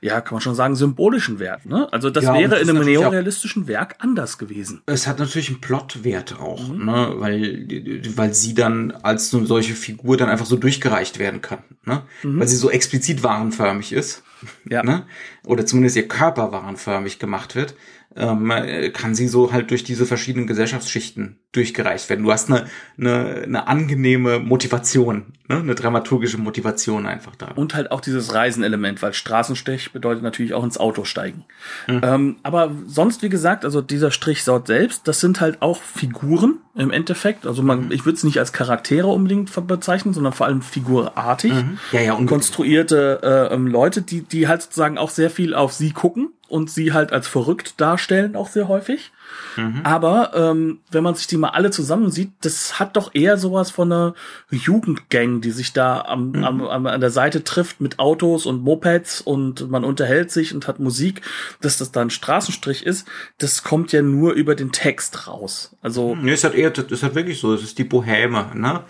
ja, kann man schon sagen, symbolischen Wert. Ne? Also das ja, wäre in einem neorealistischen Werk anders gewesen. Es hat natürlich einen Plotwert auch, mhm. ne? weil, weil sie dann als eine solche Figur dann einfach so durchgereicht werden kann. Ne? Mhm. Weil sie so explizit warenförmig ist. Ja. Ne? Oder zumindest ihr Körper warenförmig gemacht wird ähm, kann sie so halt durch diese verschiedenen Gesellschaftsschichten durchgereicht werden. Du hast eine, eine, eine angenehme Motivation, ne? eine dramaturgische Motivation einfach da. Und halt auch dieses Reisenelement, weil Straßenstech bedeutet natürlich auch ins Auto steigen. Mhm. Ähm, aber sonst, wie gesagt, also dieser Strichsaut selbst, das sind halt auch Figuren im Endeffekt. Also man, mhm. ich würde es nicht als Charaktere unbedingt bezeichnen, sondern vor allem figurartig. Mhm. Ja, ja, und konstruierte äh, ähm, Leute, die, die halt sozusagen auch sehr viel auf sie gucken und sie halt als verrückt darstellen, auch sehr häufig. Mhm. Aber ähm, wenn man sich die mal alle zusammen sieht, das hat doch eher sowas von einer Jugendgang, die sich da am, mhm. am, am, an der Seite trifft mit Autos und Mopeds und man unterhält sich und hat Musik, dass das da ein Straßenstrich ist. Das kommt ja nur über den Text raus. Also nee, es hat eher, das ist halt wirklich so. Es ist die Bohème, ne?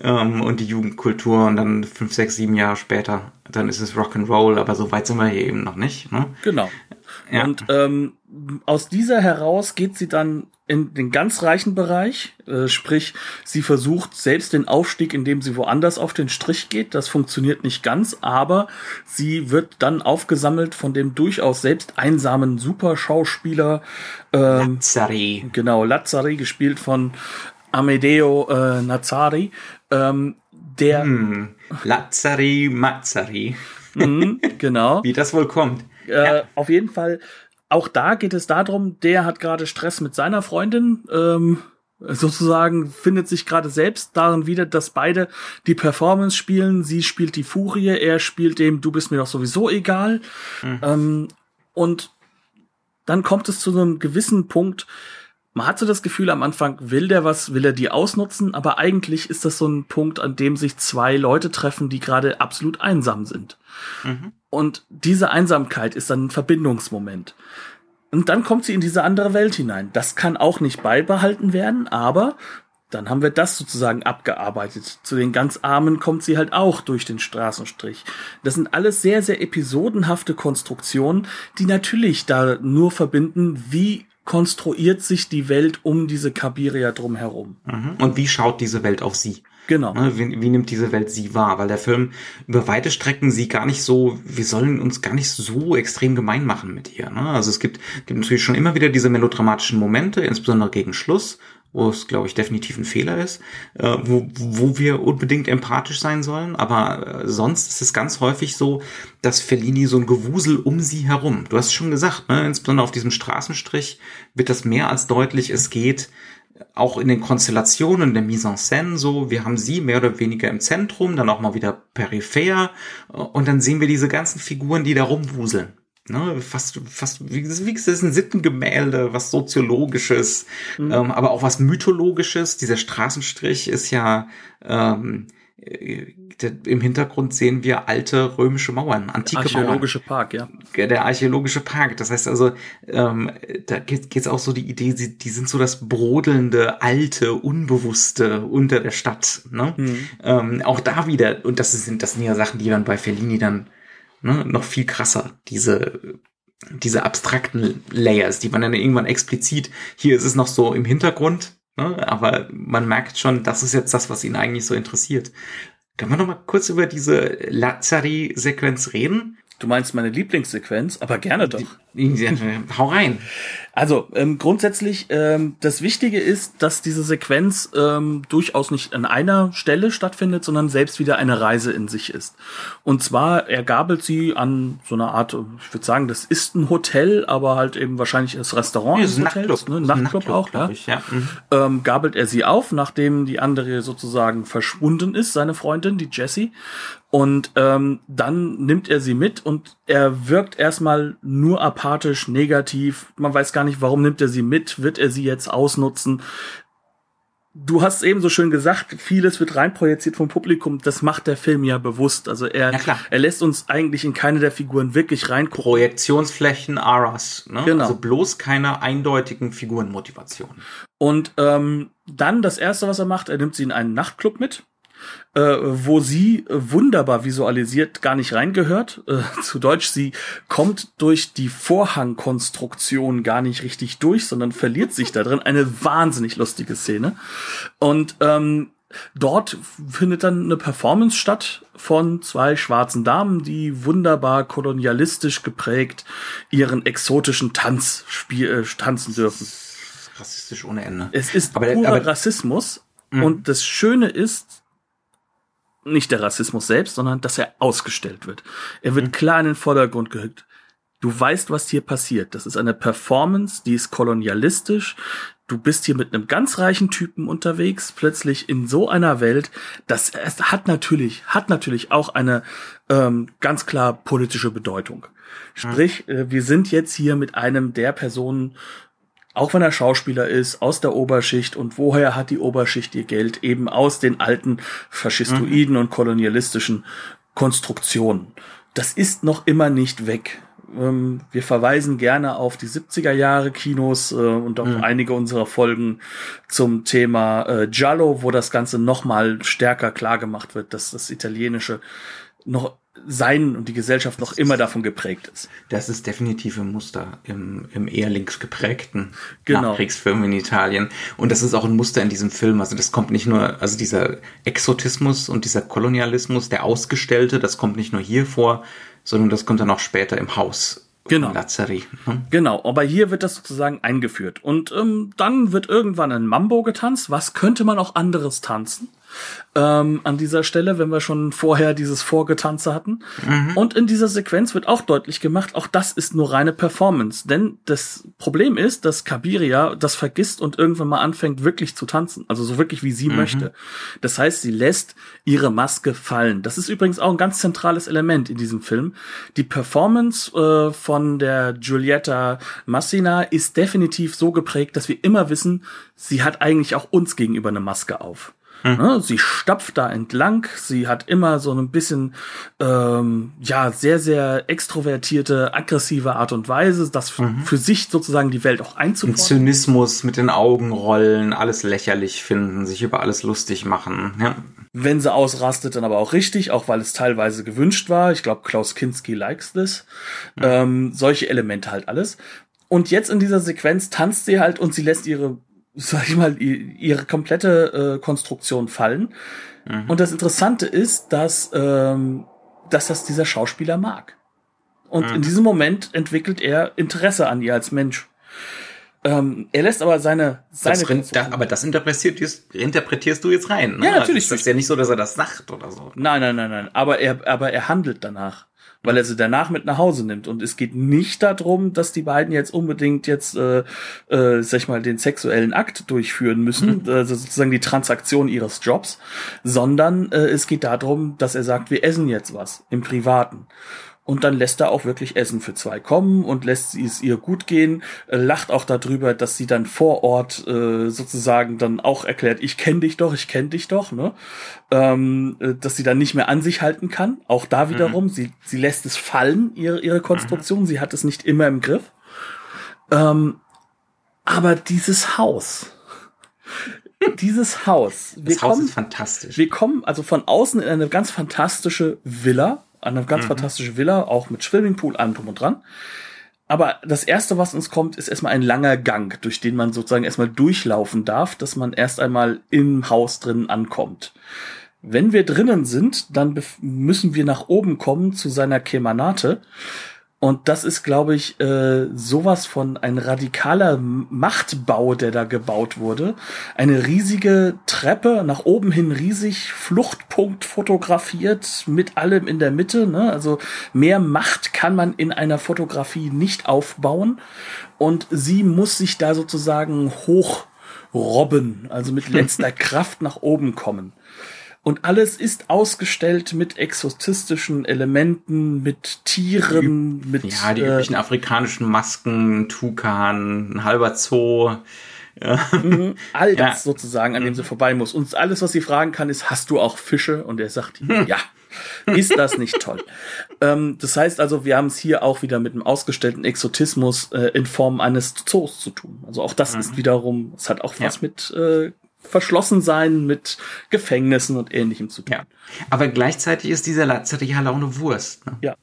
Ähm, und die Jugendkultur und dann fünf, sechs, sieben Jahre später, dann ist es Rock'n'Roll. Aber so weit sind wir hier eben noch nicht. Ne? Genau. Ja. Und ähm, aus dieser heraus geht sie dann in den ganz reichen Bereich, äh, sprich, sie versucht selbst den Aufstieg, indem sie woanders auf den Strich geht. Das funktioniert nicht ganz, aber sie wird dann aufgesammelt von dem durchaus selbst einsamen Superschauspieler ähm, Lazzari. Genau, Lazzari, gespielt von Amedeo äh, Nazari. Ähm, der hm, Lazzari Mazzari. Mhm, genau. (laughs) Wie das wohl kommt. Äh, ja. Auf jeden Fall, auch da geht es darum, der hat gerade Stress mit seiner Freundin. Ähm, sozusagen findet sich gerade selbst darin wieder, dass beide die Performance spielen. Sie spielt die Furie, er spielt dem Du bist mir doch sowieso egal. Mhm. Ähm, und dann kommt es zu einem gewissen Punkt, man hat so das Gefühl am Anfang, will der was, will er die ausnutzen, aber eigentlich ist das so ein Punkt, an dem sich zwei Leute treffen, die gerade absolut einsam sind. Mhm. Und diese Einsamkeit ist dann ein Verbindungsmoment. Und dann kommt sie in diese andere Welt hinein. Das kann auch nicht beibehalten werden, aber dann haben wir das sozusagen abgearbeitet. Zu den ganz Armen kommt sie halt auch durch den Straßenstrich. Das sind alles sehr, sehr episodenhafte Konstruktionen, die natürlich da nur verbinden, wie konstruiert sich die Welt um diese Kabiria drumherum. Mhm. Und wie schaut diese Welt auf sie? Genau. Ne, wie, wie, nimmt diese Welt sie wahr? Weil der Film über weite Strecken sie gar nicht so, wir sollen uns gar nicht so extrem gemein machen mit ihr. Ne? Also es gibt, gibt natürlich schon immer wieder diese melodramatischen Momente, insbesondere gegen Schluss, wo es, glaube ich, definitiv ein Fehler ist, äh, wo, wo wir unbedingt empathisch sein sollen. Aber äh, sonst ist es ganz häufig so, dass Fellini so ein Gewusel um sie herum. Du hast schon gesagt, ne? insbesondere auf diesem Straßenstrich wird das mehr als deutlich. Es geht auch in den Konstellationen der Mise en scène so, wir haben sie mehr oder weniger im Zentrum, dann auch mal wieder peripher und dann sehen wir diese ganzen Figuren, die da rumwuseln. Ne, fast, fast, wie, wie gesagt, ist ein Sittengemälde, was soziologisches, mhm. ähm, aber auch was mythologisches. Dieser Straßenstrich ist ja, ähm, äh, im Hintergrund sehen wir alte römische Mauern, antike Archäologische Mauern. Park, ja. Der archäologische Park. Das heißt also, ähm, da geht es auch so die Idee, die, die sind so das brodelnde, alte, unbewusste unter der Stadt. Ne? Mhm. Ähm, auch da wieder, und das sind, das sind ja Sachen, die dann bei Fellini dann ne, noch viel krasser, diese, diese abstrakten Layers, die man dann irgendwann explizit, hier ist es noch so im Hintergrund, ne, aber man merkt schon, das ist jetzt das, was ihn eigentlich so interessiert. Können wir noch mal kurz über diese Lazari-Sequenz reden? Du meinst meine Lieblingssequenz, aber gerne doch. Hau rein. Also ähm, grundsätzlich, ähm, das Wichtige ist, dass diese Sequenz ähm, durchaus nicht an einer Stelle stattfindet, sondern selbst wieder eine Reise in sich ist. Und zwar ergabelt sie an so einer Art, ich würde sagen, das ist ein Hotel, aber halt eben wahrscheinlich das Restaurant ja, des Hotels, ne? Nachtclub, Nachtclub auch, ja. Ich, ja. Mhm. Ähm, gabelt er sie auf, nachdem die andere sozusagen verschwunden ist, seine Freundin, die Jessie. Und ähm, dann nimmt er sie mit und er wirkt erstmal nur apathisch, negativ. Man weiß gar nicht, warum nimmt er sie mit. Wird er sie jetzt ausnutzen? Du hast eben so schön gesagt, vieles wird reinprojiziert vom Publikum. Das macht der Film ja bewusst. Also er, ja, er lässt uns eigentlich in keine der Figuren wirklich reingucken. Projektionsflächen Aras, ne? Genau. Also bloß keine eindeutigen Figurenmotivationen. Und ähm, dann das erste, was er macht, er nimmt sie in einen Nachtclub mit äh, wo sie wunderbar visualisiert gar nicht reingehört. Äh, (laughs) zu Deutsch, sie kommt durch die Vorhangkonstruktion gar nicht richtig durch, sondern verliert sich da drin. Eine wahnsinnig lustige Szene. Und ähm, Dort findet dann eine Performance statt von zwei schwarzen Damen, die wunderbar kolonialistisch geprägt ihren exotischen Tanz spiel, äh, tanzen dürfen. Rassistisch ohne Ende. Es ist aber, purer aber, Rassismus. Mh. Und das Schöne ist, nicht der Rassismus selbst, sondern dass er ausgestellt wird. Er wird mhm. klar in den Vordergrund gerückt. Du weißt, was hier passiert. Das ist eine Performance, die ist kolonialistisch. du bist hier mit einem ganz reichen Typen unterwegs, plötzlich in so einer Welt. Das es hat natürlich, hat natürlich auch eine ähm, ganz klar politische Bedeutung. Sprich, äh, wir sind jetzt hier mit einem der Personen, auch wenn er Schauspieler ist, aus der Oberschicht und woher hat die Oberschicht ihr Geld? Eben aus den alten faschistoiden und kolonialistischen Konstruktionen. Das ist noch immer nicht weg. Ähm, wir verweisen gerne auf die 70er Jahre Kinos äh, und auf mhm. einige unserer Folgen zum Thema äh, Giallo, wo das Ganze noch mal stärker klar gemacht wird, dass das Italienische noch sein und die Gesellschaft noch immer davon geprägt ist. Das ist definitiv ein Muster im, im eher links geprägten genau. Nachkriegsfilm in Italien. Und das ist auch ein Muster in diesem Film. Also das kommt nicht nur, also dieser Exotismus und dieser Kolonialismus, der Ausgestellte, das kommt nicht nur hier vor, sondern das kommt dann auch später im Haus. Genau. Lazari. Hm? Genau, aber hier wird das sozusagen eingeführt. Und ähm, dann wird irgendwann ein Mambo getanzt. Was könnte man auch anderes tanzen? Ähm, an dieser Stelle, wenn wir schon vorher dieses Vorgetanze hatten. Mhm. Und in dieser Sequenz wird auch deutlich gemacht, auch das ist nur reine Performance. Denn das Problem ist, dass Kabiria das vergisst und irgendwann mal anfängt, wirklich zu tanzen. Also so wirklich, wie sie mhm. möchte. Das heißt, sie lässt ihre Maske fallen. Das ist übrigens auch ein ganz zentrales Element in diesem Film. Die Performance äh, von der Giulietta Massina ist definitiv so geprägt, dass wir immer wissen, sie hat eigentlich auch uns gegenüber eine Maske auf. Mhm. Sie stapft da entlang, sie hat immer so ein bisschen, ähm, ja, sehr, sehr extrovertierte, aggressive Art und Weise, das mhm. für sich sozusagen die Welt auch einzufordern. Zynismus mit den Augen rollen, alles lächerlich finden, sich über alles lustig machen, ja. Wenn sie ausrastet, dann aber auch richtig, auch weil es teilweise gewünscht war. Ich glaube, Klaus Kinski likes this. Mhm. Ähm, solche Elemente halt alles. Und jetzt in dieser Sequenz tanzt sie halt und sie lässt ihre sag ich mal, ihre komplette äh, Konstruktion fallen. Mhm. Und das Interessante ist, dass, ähm, dass das dieser Schauspieler mag. Und mhm. in diesem Moment entwickelt er Interesse an ihr als Mensch. Ähm, er lässt aber seine, seine das, da, aber das interpretierst, interpretierst du jetzt rein. Ne? Ja, natürlich. Das ist ja nicht so, dass er das sagt oder so. Nein, nein, nein, nein. Aber er, aber er handelt danach weil er sie danach mit nach Hause nimmt. Und es geht nicht darum, dass die beiden jetzt unbedingt jetzt, äh, äh, sag ich mal, den sexuellen Akt durchführen müssen, (laughs) mhm. also sozusagen die Transaktion ihres Jobs, sondern äh, es geht darum, dass er sagt, wir essen jetzt was im Privaten. Und dann lässt er auch wirklich Essen für zwei kommen und lässt es ihr gut gehen, äh, lacht auch darüber, dass sie dann vor Ort äh, sozusagen dann auch erklärt, ich kenne dich doch, ich kenne dich doch, ne? Ähm, äh, dass sie dann nicht mehr an sich halten kann. Auch da mhm. wiederum, mhm. sie, sie lässt es fallen, ihre, ihre Konstruktion, mhm. sie hat es nicht immer im Griff. Ähm, aber dieses Haus, dieses Haus. Das Haus kommen, ist fantastisch. Wir kommen also von außen in eine ganz fantastische Villa eine ganz mhm. fantastische Villa, auch mit Swimmingpool, allem drum und dran. Aber das erste, was uns kommt, ist erstmal ein langer Gang, durch den man sozusagen erstmal durchlaufen darf, dass man erst einmal im Haus drin ankommt. Wenn wir drinnen sind, dann müssen wir nach oben kommen zu seiner Kemanate. Und das ist, glaube ich, äh, sowas von ein radikaler Machtbau, der da gebaut wurde. Eine riesige Treppe, nach oben hin riesig, Fluchtpunkt fotografiert, mit allem in der Mitte. Ne? Also mehr Macht kann man in einer Fotografie nicht aufbauen. Und sie muss sich da sozusagen hochrobben, also mit (laughs) letzter Kraft nach oben kommen. Und alles ist ausgestellt mit exotistischen Elementen, mit Tieren, mit. Ja, die äh, üblichen afrikanischen Masken, Tukan, ein halber Zoo. Ja. Mhm, all das ja. sozusagen, an dem sie mhm. vorbei muss. Und alles, was sie fragen kann, ist, hast du auch Fische? Und er sagt, hm. ja. Ist das nicht toll? (laughs) ähm, das heißt also, wir haben es hier auch wieder mit einem ausgestellten Exotismus äh, in Form eines Zoos zu tun. Also auch das mhm. ist wiederum, es hat auch was ja. mit äh, verschlossen sein mit Gefängnissen und ähnlichem zu tun. Ja. Aber gleichzeitig ist dieser Lazzaria Laune Wurst. Ne? Ja.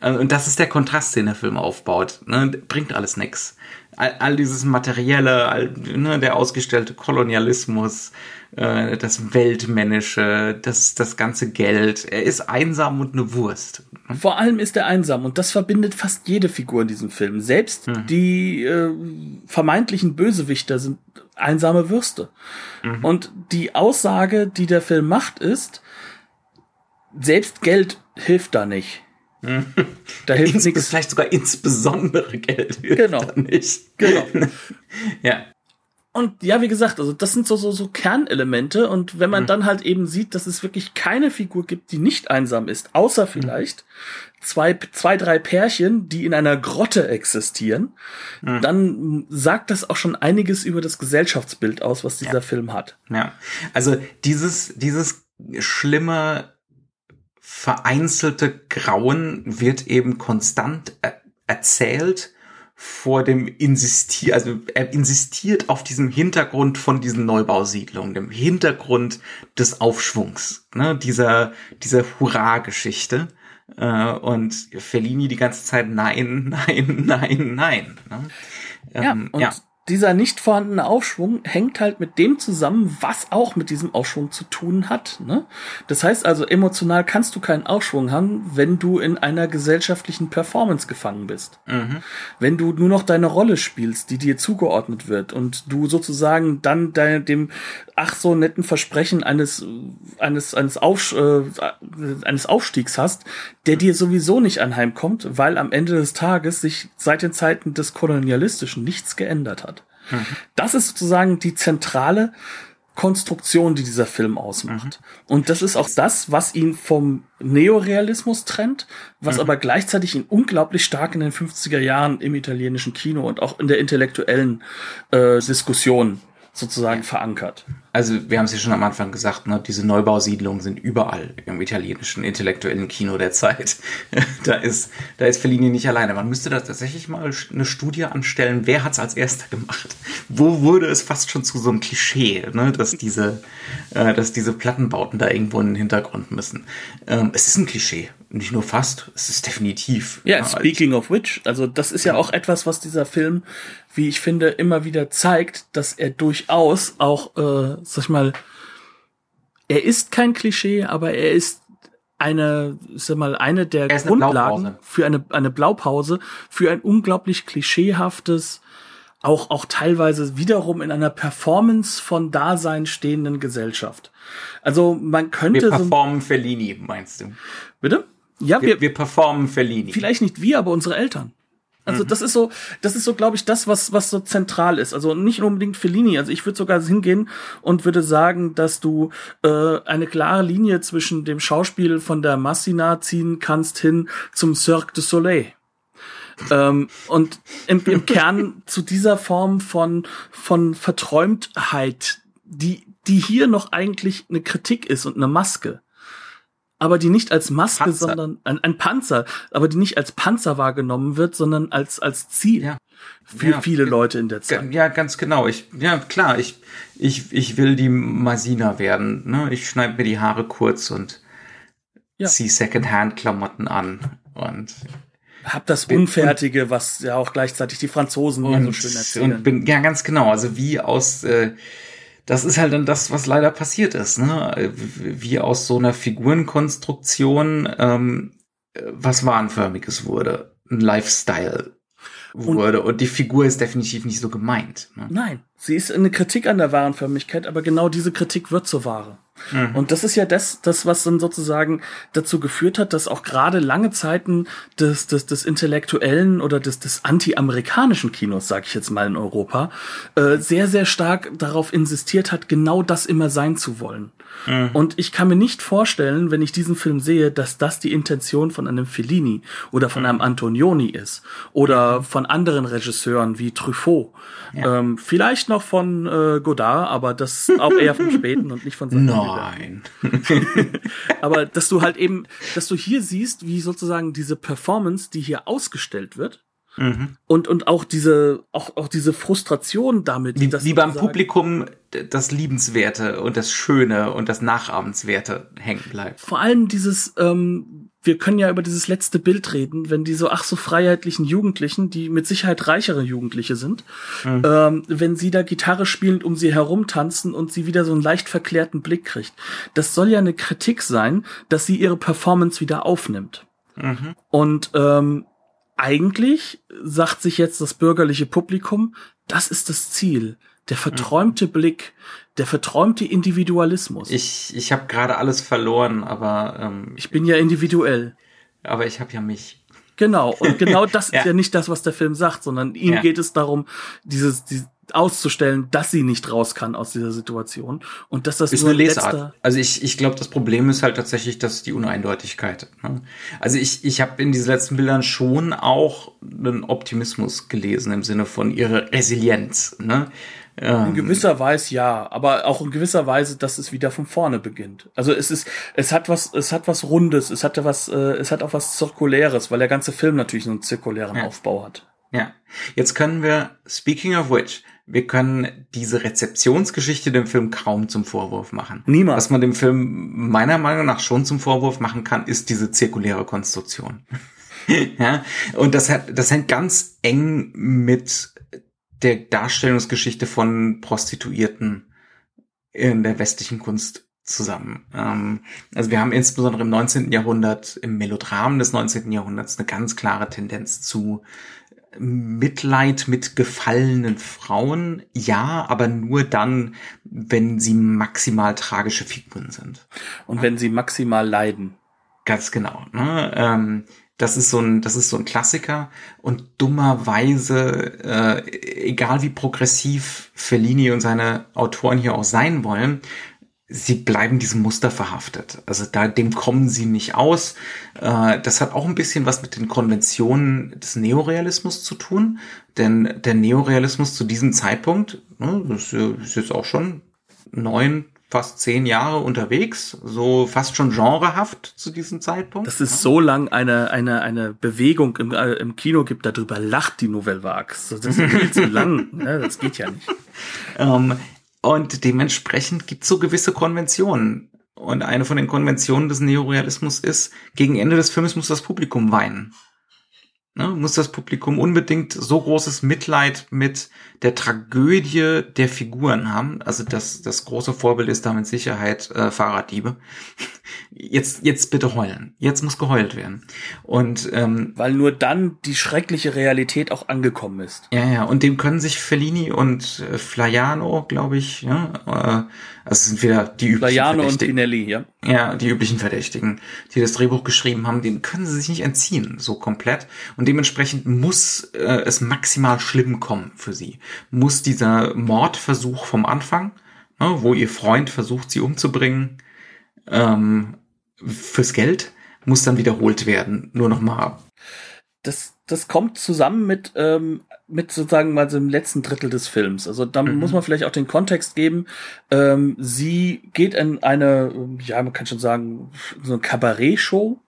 Äh, und das ist der Kontrast, den der Film aufbaut. Ne? Bringt alles nix. All, all dieses Materielle, all, ne, der ausgestellte Kolonialismus, äh, das Weltmännische, das, das ganze Geld. Er ist einsam und eine Wurst. Vor allem ist er einsam und das verbindet fast jede Figur in diesem Film. Selbst mhm. die äh, vermeintlichen Bösewichter sind einsame Würste. Mhm. Und die Aussage, die der Film macht, ist, selbst Geld hilft da nicht. Mhm. Da hilft nichts. Vielleicht sogar insbesondere Geld hilft genau. da nicht. Genau. (laughs) ja. Und ja, wie gesagt, also das sind so, so, so Kernelemente. Und wenn man mhm. dann halt eben sieht, dass es wirklich keine Figur gibt, die nicht einsam ist, außer mhm. vielleicht mhm. zwei, zwei, drei Pärchen, die in einer Grotte existieren, mhm. dann sagt das auch schon einiges über das Gesellschaftsbild aus, was dieser ja. Film hat. Ja, also dieses, dieses schlimme, vereinzelte Grauen wird eben konstant er erzählt vor dem Insistier, also er insistiert auf diesem Hintergrund von diesen Neubausiedlungen, dem Hintergrund des Aufschwungs, ne, dieser, dieser Hurra-Geschichte. Äh, und Fellini die ganze Zeit nein, (laughs) nein, nein, nein. Ne? Ja, ähm, und ja dieser nicht vorhandene Aufschwung hängt halt mit dem zusammen, was auch mit diesem Aufschwung zu tun hat. Ne? Das heißt also, emotional kannst du keinen Aufschwung haben, wenn du in einer gesellschaftlichen Performance gefangen bist. Mhm. Wenn du nur noch deine Rolle spielst, die dir zugeordnet wird und du sozusagen dann dein, dem ach so netten Versprechen eines eines eines, Auf, äh, eines Aufstiegs hast, der dir sowieso nicht anheimkommt, weil am Ende des Tages sich seit den Zeiten des Kolonialistischen nichts geändert hat. Mhm. Das ist sozusagen die zentrale Konstruktion, die dieser Film ausmacht. Mhm. Und das ist auch das, was ihn vom Neorealismus trennt, was mhm. aber gleichzeitig ihn unglaublich stark in den 50er Jahren im italienischen Kino und auch in der intellektuellen äh, Diskussion sozusagen verankert. Also wir haben es ja schon am Anfang gesagt, ne, diese Neubausiedlungen sind überall im italienischen intellektuellen Kino der Zeit. (laughs) da ist da ist Fellini nicht alleine. Man müsste da tatsächlich mal eine Studie anstellen, wer hat es als erster gemacht? Wo wurde es fast schon zu so einem Klischee, ne, dass diese äh, dass diese Plattenbauten da irgendwo in den Hintergrund müssen. Ähm, es ist ein Klischee, nicht nur fast, es ist definitiv. Ja, speaking of which, also das ist ja auch etwas, was dieser Film, wie ich finde, immer wieder zeigt, dass er durchaus auch, äh, sag ich mal, er ist kein Klischee, aber er ist eine, sag mal, eine der Grundlagen eine für eine, eine Blaupause, für ein unglaublich klischeehaftes, auch, auch teilweise wiederum in einer Performance von Dasein stehenden Gesellschaft. Also man könnte. Wir performen so, Fellini, meinst du? Bitte? Ja, wir, wir, wir performen Fellini. Vielleicht nicht wir, aber unsere Eltern. Also mhm. das ist so, das ist so, glaube ich, das, was was so zentral ist. Also nicht unbedingt Fellini. Also ich würde sogar hingehen und würde sagen, dass du äh, eine klare Linie zwischen dem Schauspiel von der Massina ziehen kannst hin zum Cirque du Soleil. ähm, und im, im Kern zu dieser Form von von Verträumtheit, die die hier noch eigentlich eine Kritik ist und eine Maske aber die nicht als Maske, Panzer. sondern ein, ein, Panzer, aber die nicht als Panzer wahrgenommen wird, sondern als als Ziel ja. für ja. viele Leute in der Zeit. Ja, ganz genau. Ich ja klar, ich ich ich will die Masina werden. Ne? Ich schneide mir die Haare kurz und ja. zieh Secondhand-Klamotten an und hab das Unfertige, was ja auch gleichzeitig die Franzosen und, so schön erzählen. Und bin ja ganz genau, also wie aus äh, das ist halt dann das, was leider passiert ist, ne? Wie aus so einer Figurenkonstruktion ähm, was Wahnförmiges wurde. Ein Lifestyle wurde. Und, und, die Figur ist definitiv nicht so gemeint. Ne? Nein, sie ist eine Kritik an der Warenförmigkeit, aber genau diese Kritik wird zur Ware. Mhm. Und das ist ja das, das, was dann sozusagen dazu geführt hat, dass auch gerade lange Zeiten des, des, des intellektuellen oder des, des anti-amerikanischen Kinos, sag ich jetzt mal in Europa, äh, sehr, sehr stark darauf insistiert hat, genau das immer sein zu wollen. Mhm. Und ich kann mir nicht vorstellen, wenn ich diesen Film sehe, dass das die Intention von einem Fellini oder von einem Antonioni ist oder von anderen Regisseuren wie Truffaut. Ja. Ähm, vielleicht noch von äh, Godard, aber das auch eher vom (laughs) späten und nicht von seinem Nein. (laughs) aber dass du halt eben, dass du hier siehst, wie sozusagen diese Performance, die hier ausgestellt wird, Mhm. Und, und auch diese, auch, auch diese Frustration damit. Wie, wie beim Publikum das Liebenswerte und das Schöne und das Nachahmenswerte hängen bleibt. Vor allem dieses, ähm, wir können ja über dieses letzte Bild reden, wenn die so ach so freiheitlichen Jugendlichen, die mit Sicherheit reichere Jugendliche sind, mhm. ähm, wenn sie da Gitarre spielend um sie herum tanzen und sie wieder so einen leicht verklärten Blick kriegt. Das soll ja eine Kritik sein, dass sie ihre Performance wieder aufnimmt. Mhm. Und ähm, eigentlich sagt sich jetzt das bürgerliche Publikum, das ist das Ziel. Der verträumte mhm. Blick, der verträumte Individualismus. Ich, ich habe gerade alles verloren, aber ähm, ich bin ja individuell. Aber ich habe ja mich. Genau, und genau (laughs) das ja. ist ja nicht das, was der Film sagt, sondern ihm ja. geht es darum, dieses, die, auszustellen, dass sie nicht raus kann aus dieser Situation und dass das ist nur eine Lesart. letzter Also ich, ich glaube, das Problem ist halt tatsächlich, dass die Uneindeutigkeit. Ne? Also ich, ich habe in diesen letzten Bildern schon auch einen Optimismus gelesen im Sinne von ihrer Resilienz. Ne? In gewisser Weise ja, aber auch in gewisser Weise, dass es wieder von vorne beginnt. Also es ist, es hat was, es hat was Rundes, es hatte was, äh, es hat auch was Zirkuläres, weil der ganze Film natürlich so einen zirkulären Ja. Aufbau hat. Ja, jetzt können wir, speaking of which, wir können diese Rezeptionsgeschichte dem Film kaum zum Vorwurf machen. Niemals. Was man dem Film meiner Meinung nach schon zum Vorwurf machen kann, ist diese zirkuläre Konstruktion. (laughs) ja, und das hat, das hängt ganz eng mit der Darstellungsgeschichte von Prostituierten in der westlichen Kunst zusammen. Ähm, also wir haben insbesondere im 19. Jahrhundert, im Melodram des 19. Jahrhunderts eine ganz klare Tendenz zu Mitleid mit gefallenen Frauen, ja, aber nur dann, wenn sie maximal tragische Figuren sind. Und wenn sie maximal leiden. Ganz genau. Ne? Ähm, das ist so ein, das ist so ein Klassiker und dummerweise, äh, egal wie progressiv Fellini und seine Autoren hier auch sein wollen, sie bleiben diesem Muster verhaftet. Also da, dem kommen sie nicht aus. Äh, das hat auch ein bisschen was mit den Konventionen des Neorealismus zu tun, denn der Neorealismus zu diesem Zeitpunkt, ne, das ist jetzt auch schon neun, fast zehn Jahre unterwegs, so fast schon genrehaft zu diesem Zeitpunkt. Das ist so lang eine, eine, eine Bewegung im, äh, im Kino gibt, darüber lacht die Nouvelle Vague. Das ist viel zu lang. (laughs) Ne? Das geht ja nicht. Ähm, und dementsprechend gibt es so gewisse Konventionen. Und eine von den Konventionen des Neorealismus ist, gegen Ende des Films muss das Publikum weinen. Ne, muss das Publikum unbedingt so großes Mitleid mit der Tragödie der Figuren haben. Also das, das große Vorbild ist da mit Sicherheit äh, Fahrraddiebe. Jetzt, jetzt bitte heulen. Jetzt muss geheult werden. Und ähm, Weil nur dann die schreckliche Realität auch angekommen ist. ja, ja, und dem können sich Fellini und äh, Flaiano, glaube ich, ja, äh, also es sind wieder die üblichen Flaiano und Verdächtigen. Pinelli, ja. Ja, die üblichen Verdächtigen, die das Drehbuch geschrieben haben, dem können sie sich nicht entziehen, so komplett. Und dementsprechend muss äh, es maximal schlimm kommen für sie. Muss dieser Mordversuch vom Anfang, ne, wo ihr Freund versucht, sie umzubringen, ähm, fürs Geld, muss dann wiederholt werden. Nur noch mal. das, das kommt zusammen mit, ähm, mit sozusagen mal so im letzten Drittel des Films. Also da Mhm. muss man vielleicht auch den Kontext geben. Ähm, sie geht in eine, ja, man kann schon sagen, so eine Kabarett-Show,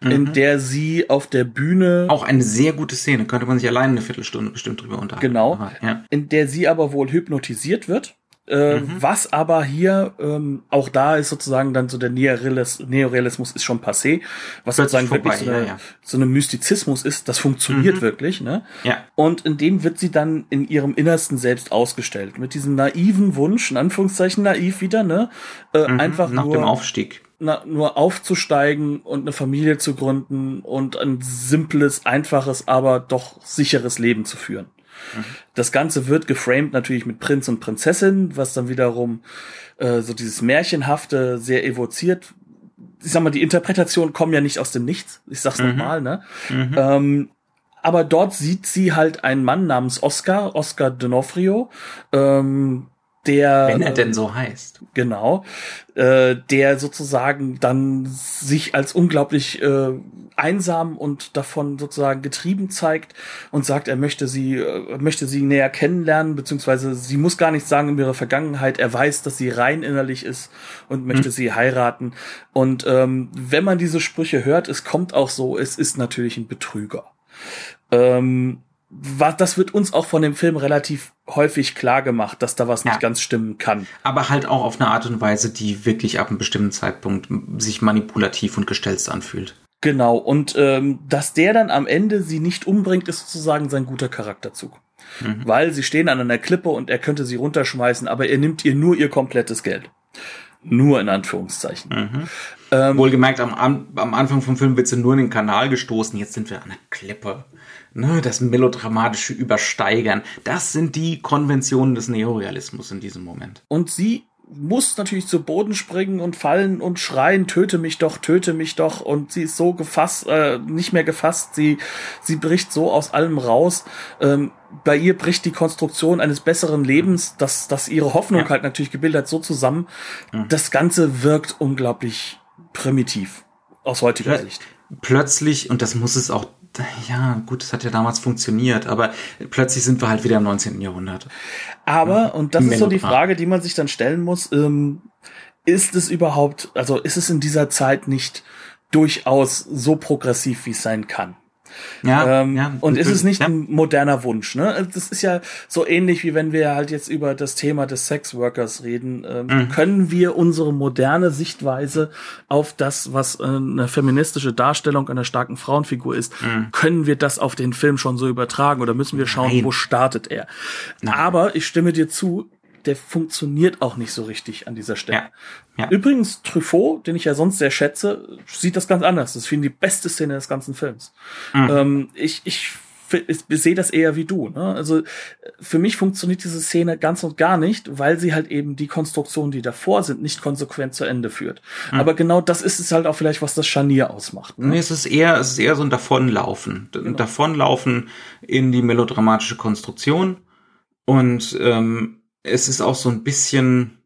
in Mhm. der sie auf der Bühne, Auch eine sehr gute Szene, könnte man sich allein eine Viertelstunde bestimmt drüber unterhalten. Genau. Ja. in der sie aber wohl hypnotisiert wird. Äh, Mhm. Was aber hier ähm, auch da ist sozusagen dann so der Neorealis Neorealismus ist schon passé, was sozusagen wirklich so, vorbei, eine, ja, ja. so eine Mystizismus ist, das funktioniert Mhm. wirklich, ne? ja. Und in dem wird sie dann in ihrem Innersten selbst ausgestellt. Mit diesem naiven Wunsch, in Anführungszeichen naiv wieder, ne? Äh, Mhm. Einfach nach nur, dem Aufstieg. na, nur aufzusteigen und eine Familie zu gründen und ein simples, einfaches, aber doch sicheres Leben zu führen. Das Ganze wird geframed natürlich mit Prinz und Prinzessin, was dann wiederum äh, so dieses Märchenhafte sehr evoziert. Ich sag mal, die Interpretationen kommen ja nicht aus dem Nichts. Ich sag's Mhm. nochmal, ne? Mhm. Ähm, aber dort sieht sie halt einen Mann namens Oscar, Oscar D'Onofrio, ähm, der Wenn er denn so heißt. genau, äh, der sozusagen dann sich als unglaublich äh, einsam und davon sozusagen getrieben zeigt und sagt, er möchte sie, äh, möchte sie näher kennenlernen, beziehungsweise sie muss gar nichts sagen in ihrer Vergangenheit. Er weiß, dass sie rein innerlich ist und möchte sie heiraten. Und ähm, wenn man diese Sprüche hört, es kommt auch so, es ist natürlich ein Betrüger. Ähm, was, das wird uns auch von dem Film relativ häufig klar gemacht, dass da was Ja. nicht ganz stimmen kann. Aber halt auch auf eine Art und Weise, die wirklich ab einem bestimmten Zeitpunkt sich manipulativ und gestelzt anfühlt. Genau, und ähm, dass der dann am Ende sie nicht umbringt, ist sozusagen sein guter Charakterzug. Mhm. Weil sie stehen an einer Klippe und er könnte sie runterschmeißen, aber er nimmt ihr nur ihr komplettes Geld. Nur in Anführungszeichen. Mhm. Ähm, Wohlgemerkt, am, am am Anfang vom Film wird sie nur in den Kanal gestoßen, jetzt sind wir an der Klippe. Ne, das melodramatische Übersteigern, das sind die Konventionen des Neorealismus in diesem Moment. und sie muss natürlich zu Boden springen und fallen und schreien, töte mich doch, töte mich doch. Und sie ist so gefasst, äh, nicht mehr gefasst, sie, sie bricht so aus allem raus. Ähm, bei ihr bricht die Konstruktion eines besseren Lebens, dass, dass ihre Hoffnung ja. halt natürlich gebildet hat, so zusammen. Mhm. Das Ganze wirkt unglaublich primitiv aus heutiger Sicht. Plötzlich, und das muss es auch ja, gut, das hat ja damals funktioniert, aber plötzlich sind wir halt wieder im 19. Jahrhundert. Aber, und das ist so die Frage, die man sich dann stellen muss, ähm, ist es überhaupt, also ist es in dieser Zeit nicht durchaus so progressiv, wie es sein kann? Ja, ähm, ja und ist es nicht ja. ein moderner Wunsch? Ne? Das ist ja so ähnlich wie wenn wir halt jetzt über das Thema des Sexworkers reden. Ähm, mhm. Können wir unsere moderne Sichtweise auf das, was eine feministische Darstellung einer starken Frauenfigur ist, mhm. können wir das auf den Film schon so übertragen oder müssen wir schauen, Nein. wo startet er? Nein. Aber ich stimme dir zu, der funktioniert auch nicht so richtig an dieser Stelle. Ja, ja. Übrigens, Truffaut, den ich ja sonst sehr schätze, sieht das ganz anders. Das finde ich die beste Szene des ganzen Films. Mhm. Ähm, ich, ich ich sehe das eher wie du. Ne? Also für mich funktioniert diese Szene ganz und gar nicht, weil sie halt eben die Konstruktionen, die davor sind, nicht konsequent zu Ende führt. Mhm. Aber genau das ist es halt auch vielleicht, was das Scharnier ausmacht. Ne? Nee, es ist eher, es ist eher so ein Davonlaufen. Genau. Davonlaufen in die melodramatische Konstruktion. Und ähm, es ist auch so ein bisschen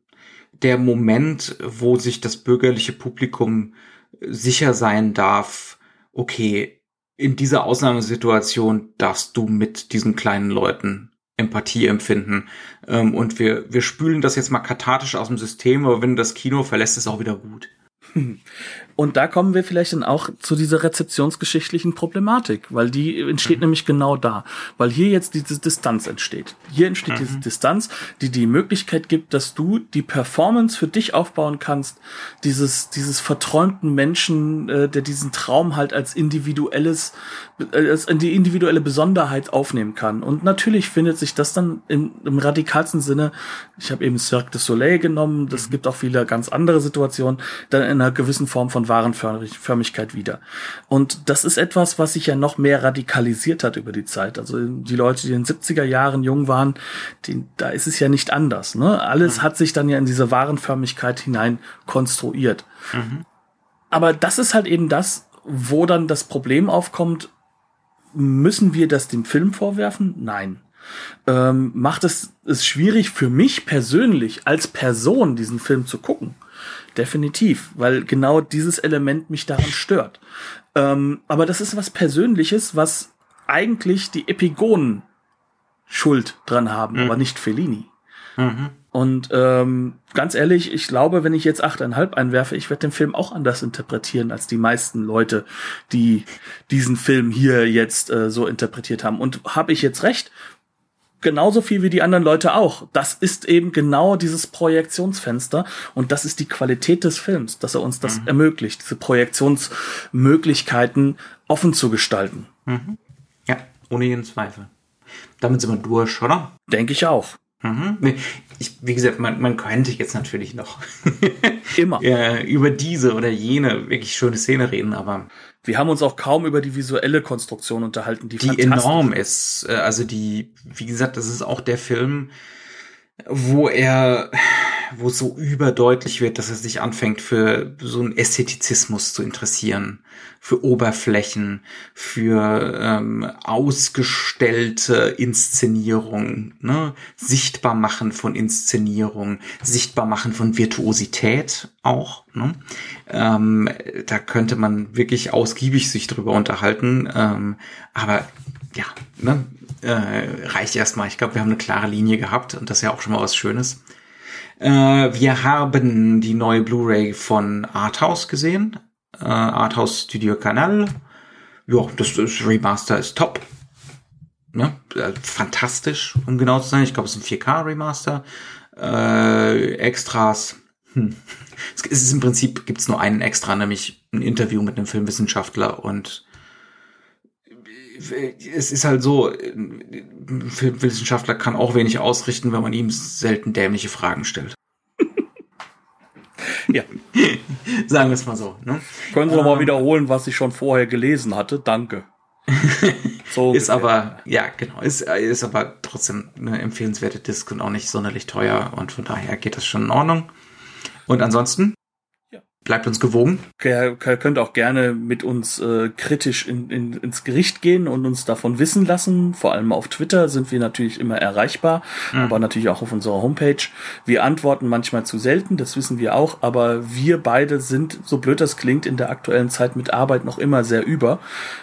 der Moment, wo sich das bürgerliche Publikum sicher sein darf, okay, in dieser Ausnahmesituation darfst du mit diesen kleinen Leuten Empathie empfinden. Ähm, und wir, wir spülen das jetzt mal kathartisch aus dem System, aber wenn du das Kino verlässt, ist auch wieder gut. (laughs) Und da kommen wir vielleicht dann auch zu dieser rezeptionsgeschichtlichen Problematik, weil die entsteht mhm. nämlich genau da, weil hier jetzt diese Distanz entsteht. Hier entsteht mhm. diese Distanz, die die Möglichkeit gibt, dass du die Performance für dich aufbauen kannst, dieses dieses verträumten Menschen, äh, der diesen Traum halt als individuelles, äh, als die individuelle Besonderheit aufnehmen kann. Und natürlich findet sich das dann im, im radikalsten Sinne. Ich habe eben Cirque du Soleil genommen. Das mhm. gibt auch viele ganz andere Situationen, dann in einer gewissen Form von Warenförmigkeit wieder. Und das ist etwas, was sich ja noch mehr radikalisiert hat über die Zeit. Also die Leute, die in den 70er Jahren jung waren, die, da ist es ja nicht anders. Ne? Alles mhm. hat sich dann ja in diese Warenförmigkeit hinein konstruiert. Mhm. Aber das ist halt eben das, wo dann das Problem aufkommt, müssen wir das dem Film vorwerfen? Nein. Ähm, macht es es schwierig für mich persönlich als Person diesen Film zu gucken? Definitiv, weil genau dieses Element mich daran stört. Ähm, aber das ist was Persönliches, was eigentlich die Epigonen Schuld dran haben, mhm. aber nicht Fellini. Mhm. Und ähm, ganz ehrlich, ich glaube, wenn ich jetzt achteinhalb einwerfe, ich werde den Film auch anders interpretieren als die meisten Leute, die diesen Film hier jetzt äh, so interpretiert haben. Und habe ich jetzt recht? Genauso viel wie die anderen Leute auch. Das ist eben genau dieses Projektionsfenster und das ist die Qualität des Films, dass er uns das mhm. ermöglicht, diese Projektionsmöglichkeiten offen zu gestalten. Mhm. Ja, ohne jeden Zweifel. Damit sind wir durch, oder? Denke ich auch. Mhm. Ich, wie gesagt, man, man könnte jetzt natürlich noch immer (laughs) ja, über diese oder jene wirklich schöne Szene reden, aber wir haben uns auch kaum über die visuelle Konstruktion unterhalten, die, die enorm ist. Äh, also die, wie gesagt, das ist auch der Film, wo er, wo so überdeutlich wird, dass er sich anfängt für so einen Ästhetizismus zu interessieren, für Oberflächen, für ähm, ausgestellte Inszenierung, ne? sichtbar machen von Inszenierung, sichtbar machen von Virtuosität auch. Ne? Ähm, da könnte man wirklich ausgiebig sich drüber unterhalten, ähm, aber ja, ne? äh, reicht erstmal. Ich glaube, wir haben eine klare Linie gehabt und das ist ja auch schon mal was Schönes. Äh, wir haben die neue Blu-ray von Arthouse gesehen. Äh, Arthouse Studio Canal. Ja, das, das Remaster ist top. Ne? Äh, fantastisch, um genau zu sein. Ich glaube, es ist ein 4K-Remaster. Äh, Extras. Hm. Es ist im Prinzip, gibt es nur einen Extra, nämlich ein Interview mit einem Filmwissenschaftler und es ist halt so, ein Filmwissenschaftler kann auch wenig ausrichten, wenn man ihm selten dämliche Fragen stellt. (laughs) ja. Sagen wir es mal so. Ne? Können Sie ähm, noch mal ähm. wiederholen, was ich schon vorher gelesen hatte? Danke. (laughs) So ist aber, ja, genau, ist, ist aber trotzdem eine empfehlenswerte Disc und auch nicht sonderlich teuer und von daher geht das schon in Ordnung. Und ansonsten? Bleibt uns gewogen. Ihr könnt auch gerne mit uns äh, kritisch in, in, ins Gericht gehen und uns davon wissen lassen. Vor allem auf Twitter sind wir natürlich immer erreichbar, mhm. aber natürlich auch auf unserer Homepage. Wir antworten manchmal zu selten, das wissen wir auch, aber wir beide sind, so blöd das klingt, in der aktuellen Zeit mit Arbeit noch immer sehr über.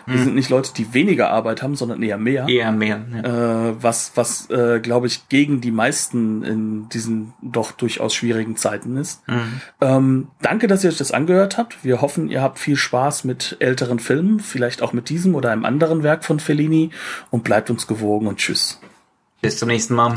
Wir mhm. sind nicht Leute, die weniger Arbeit haben, sondern eher mehr. Eher mehr. Ja. Äh, was, was äh, glaube ich, gegen die meisten in diesen doch durchaus schwierigen Zeiten ist. Mhm. Ähm, danke, dass ihr ihr euch das angehört habt. Wir hoffen, ihr habt viel Spaß mit älteren Filmen, vielleicht auch mit diesem oder einem anderen Werk von Fellini und bleibt uns gewogen und tschüss. Bis zum nächsten Mal.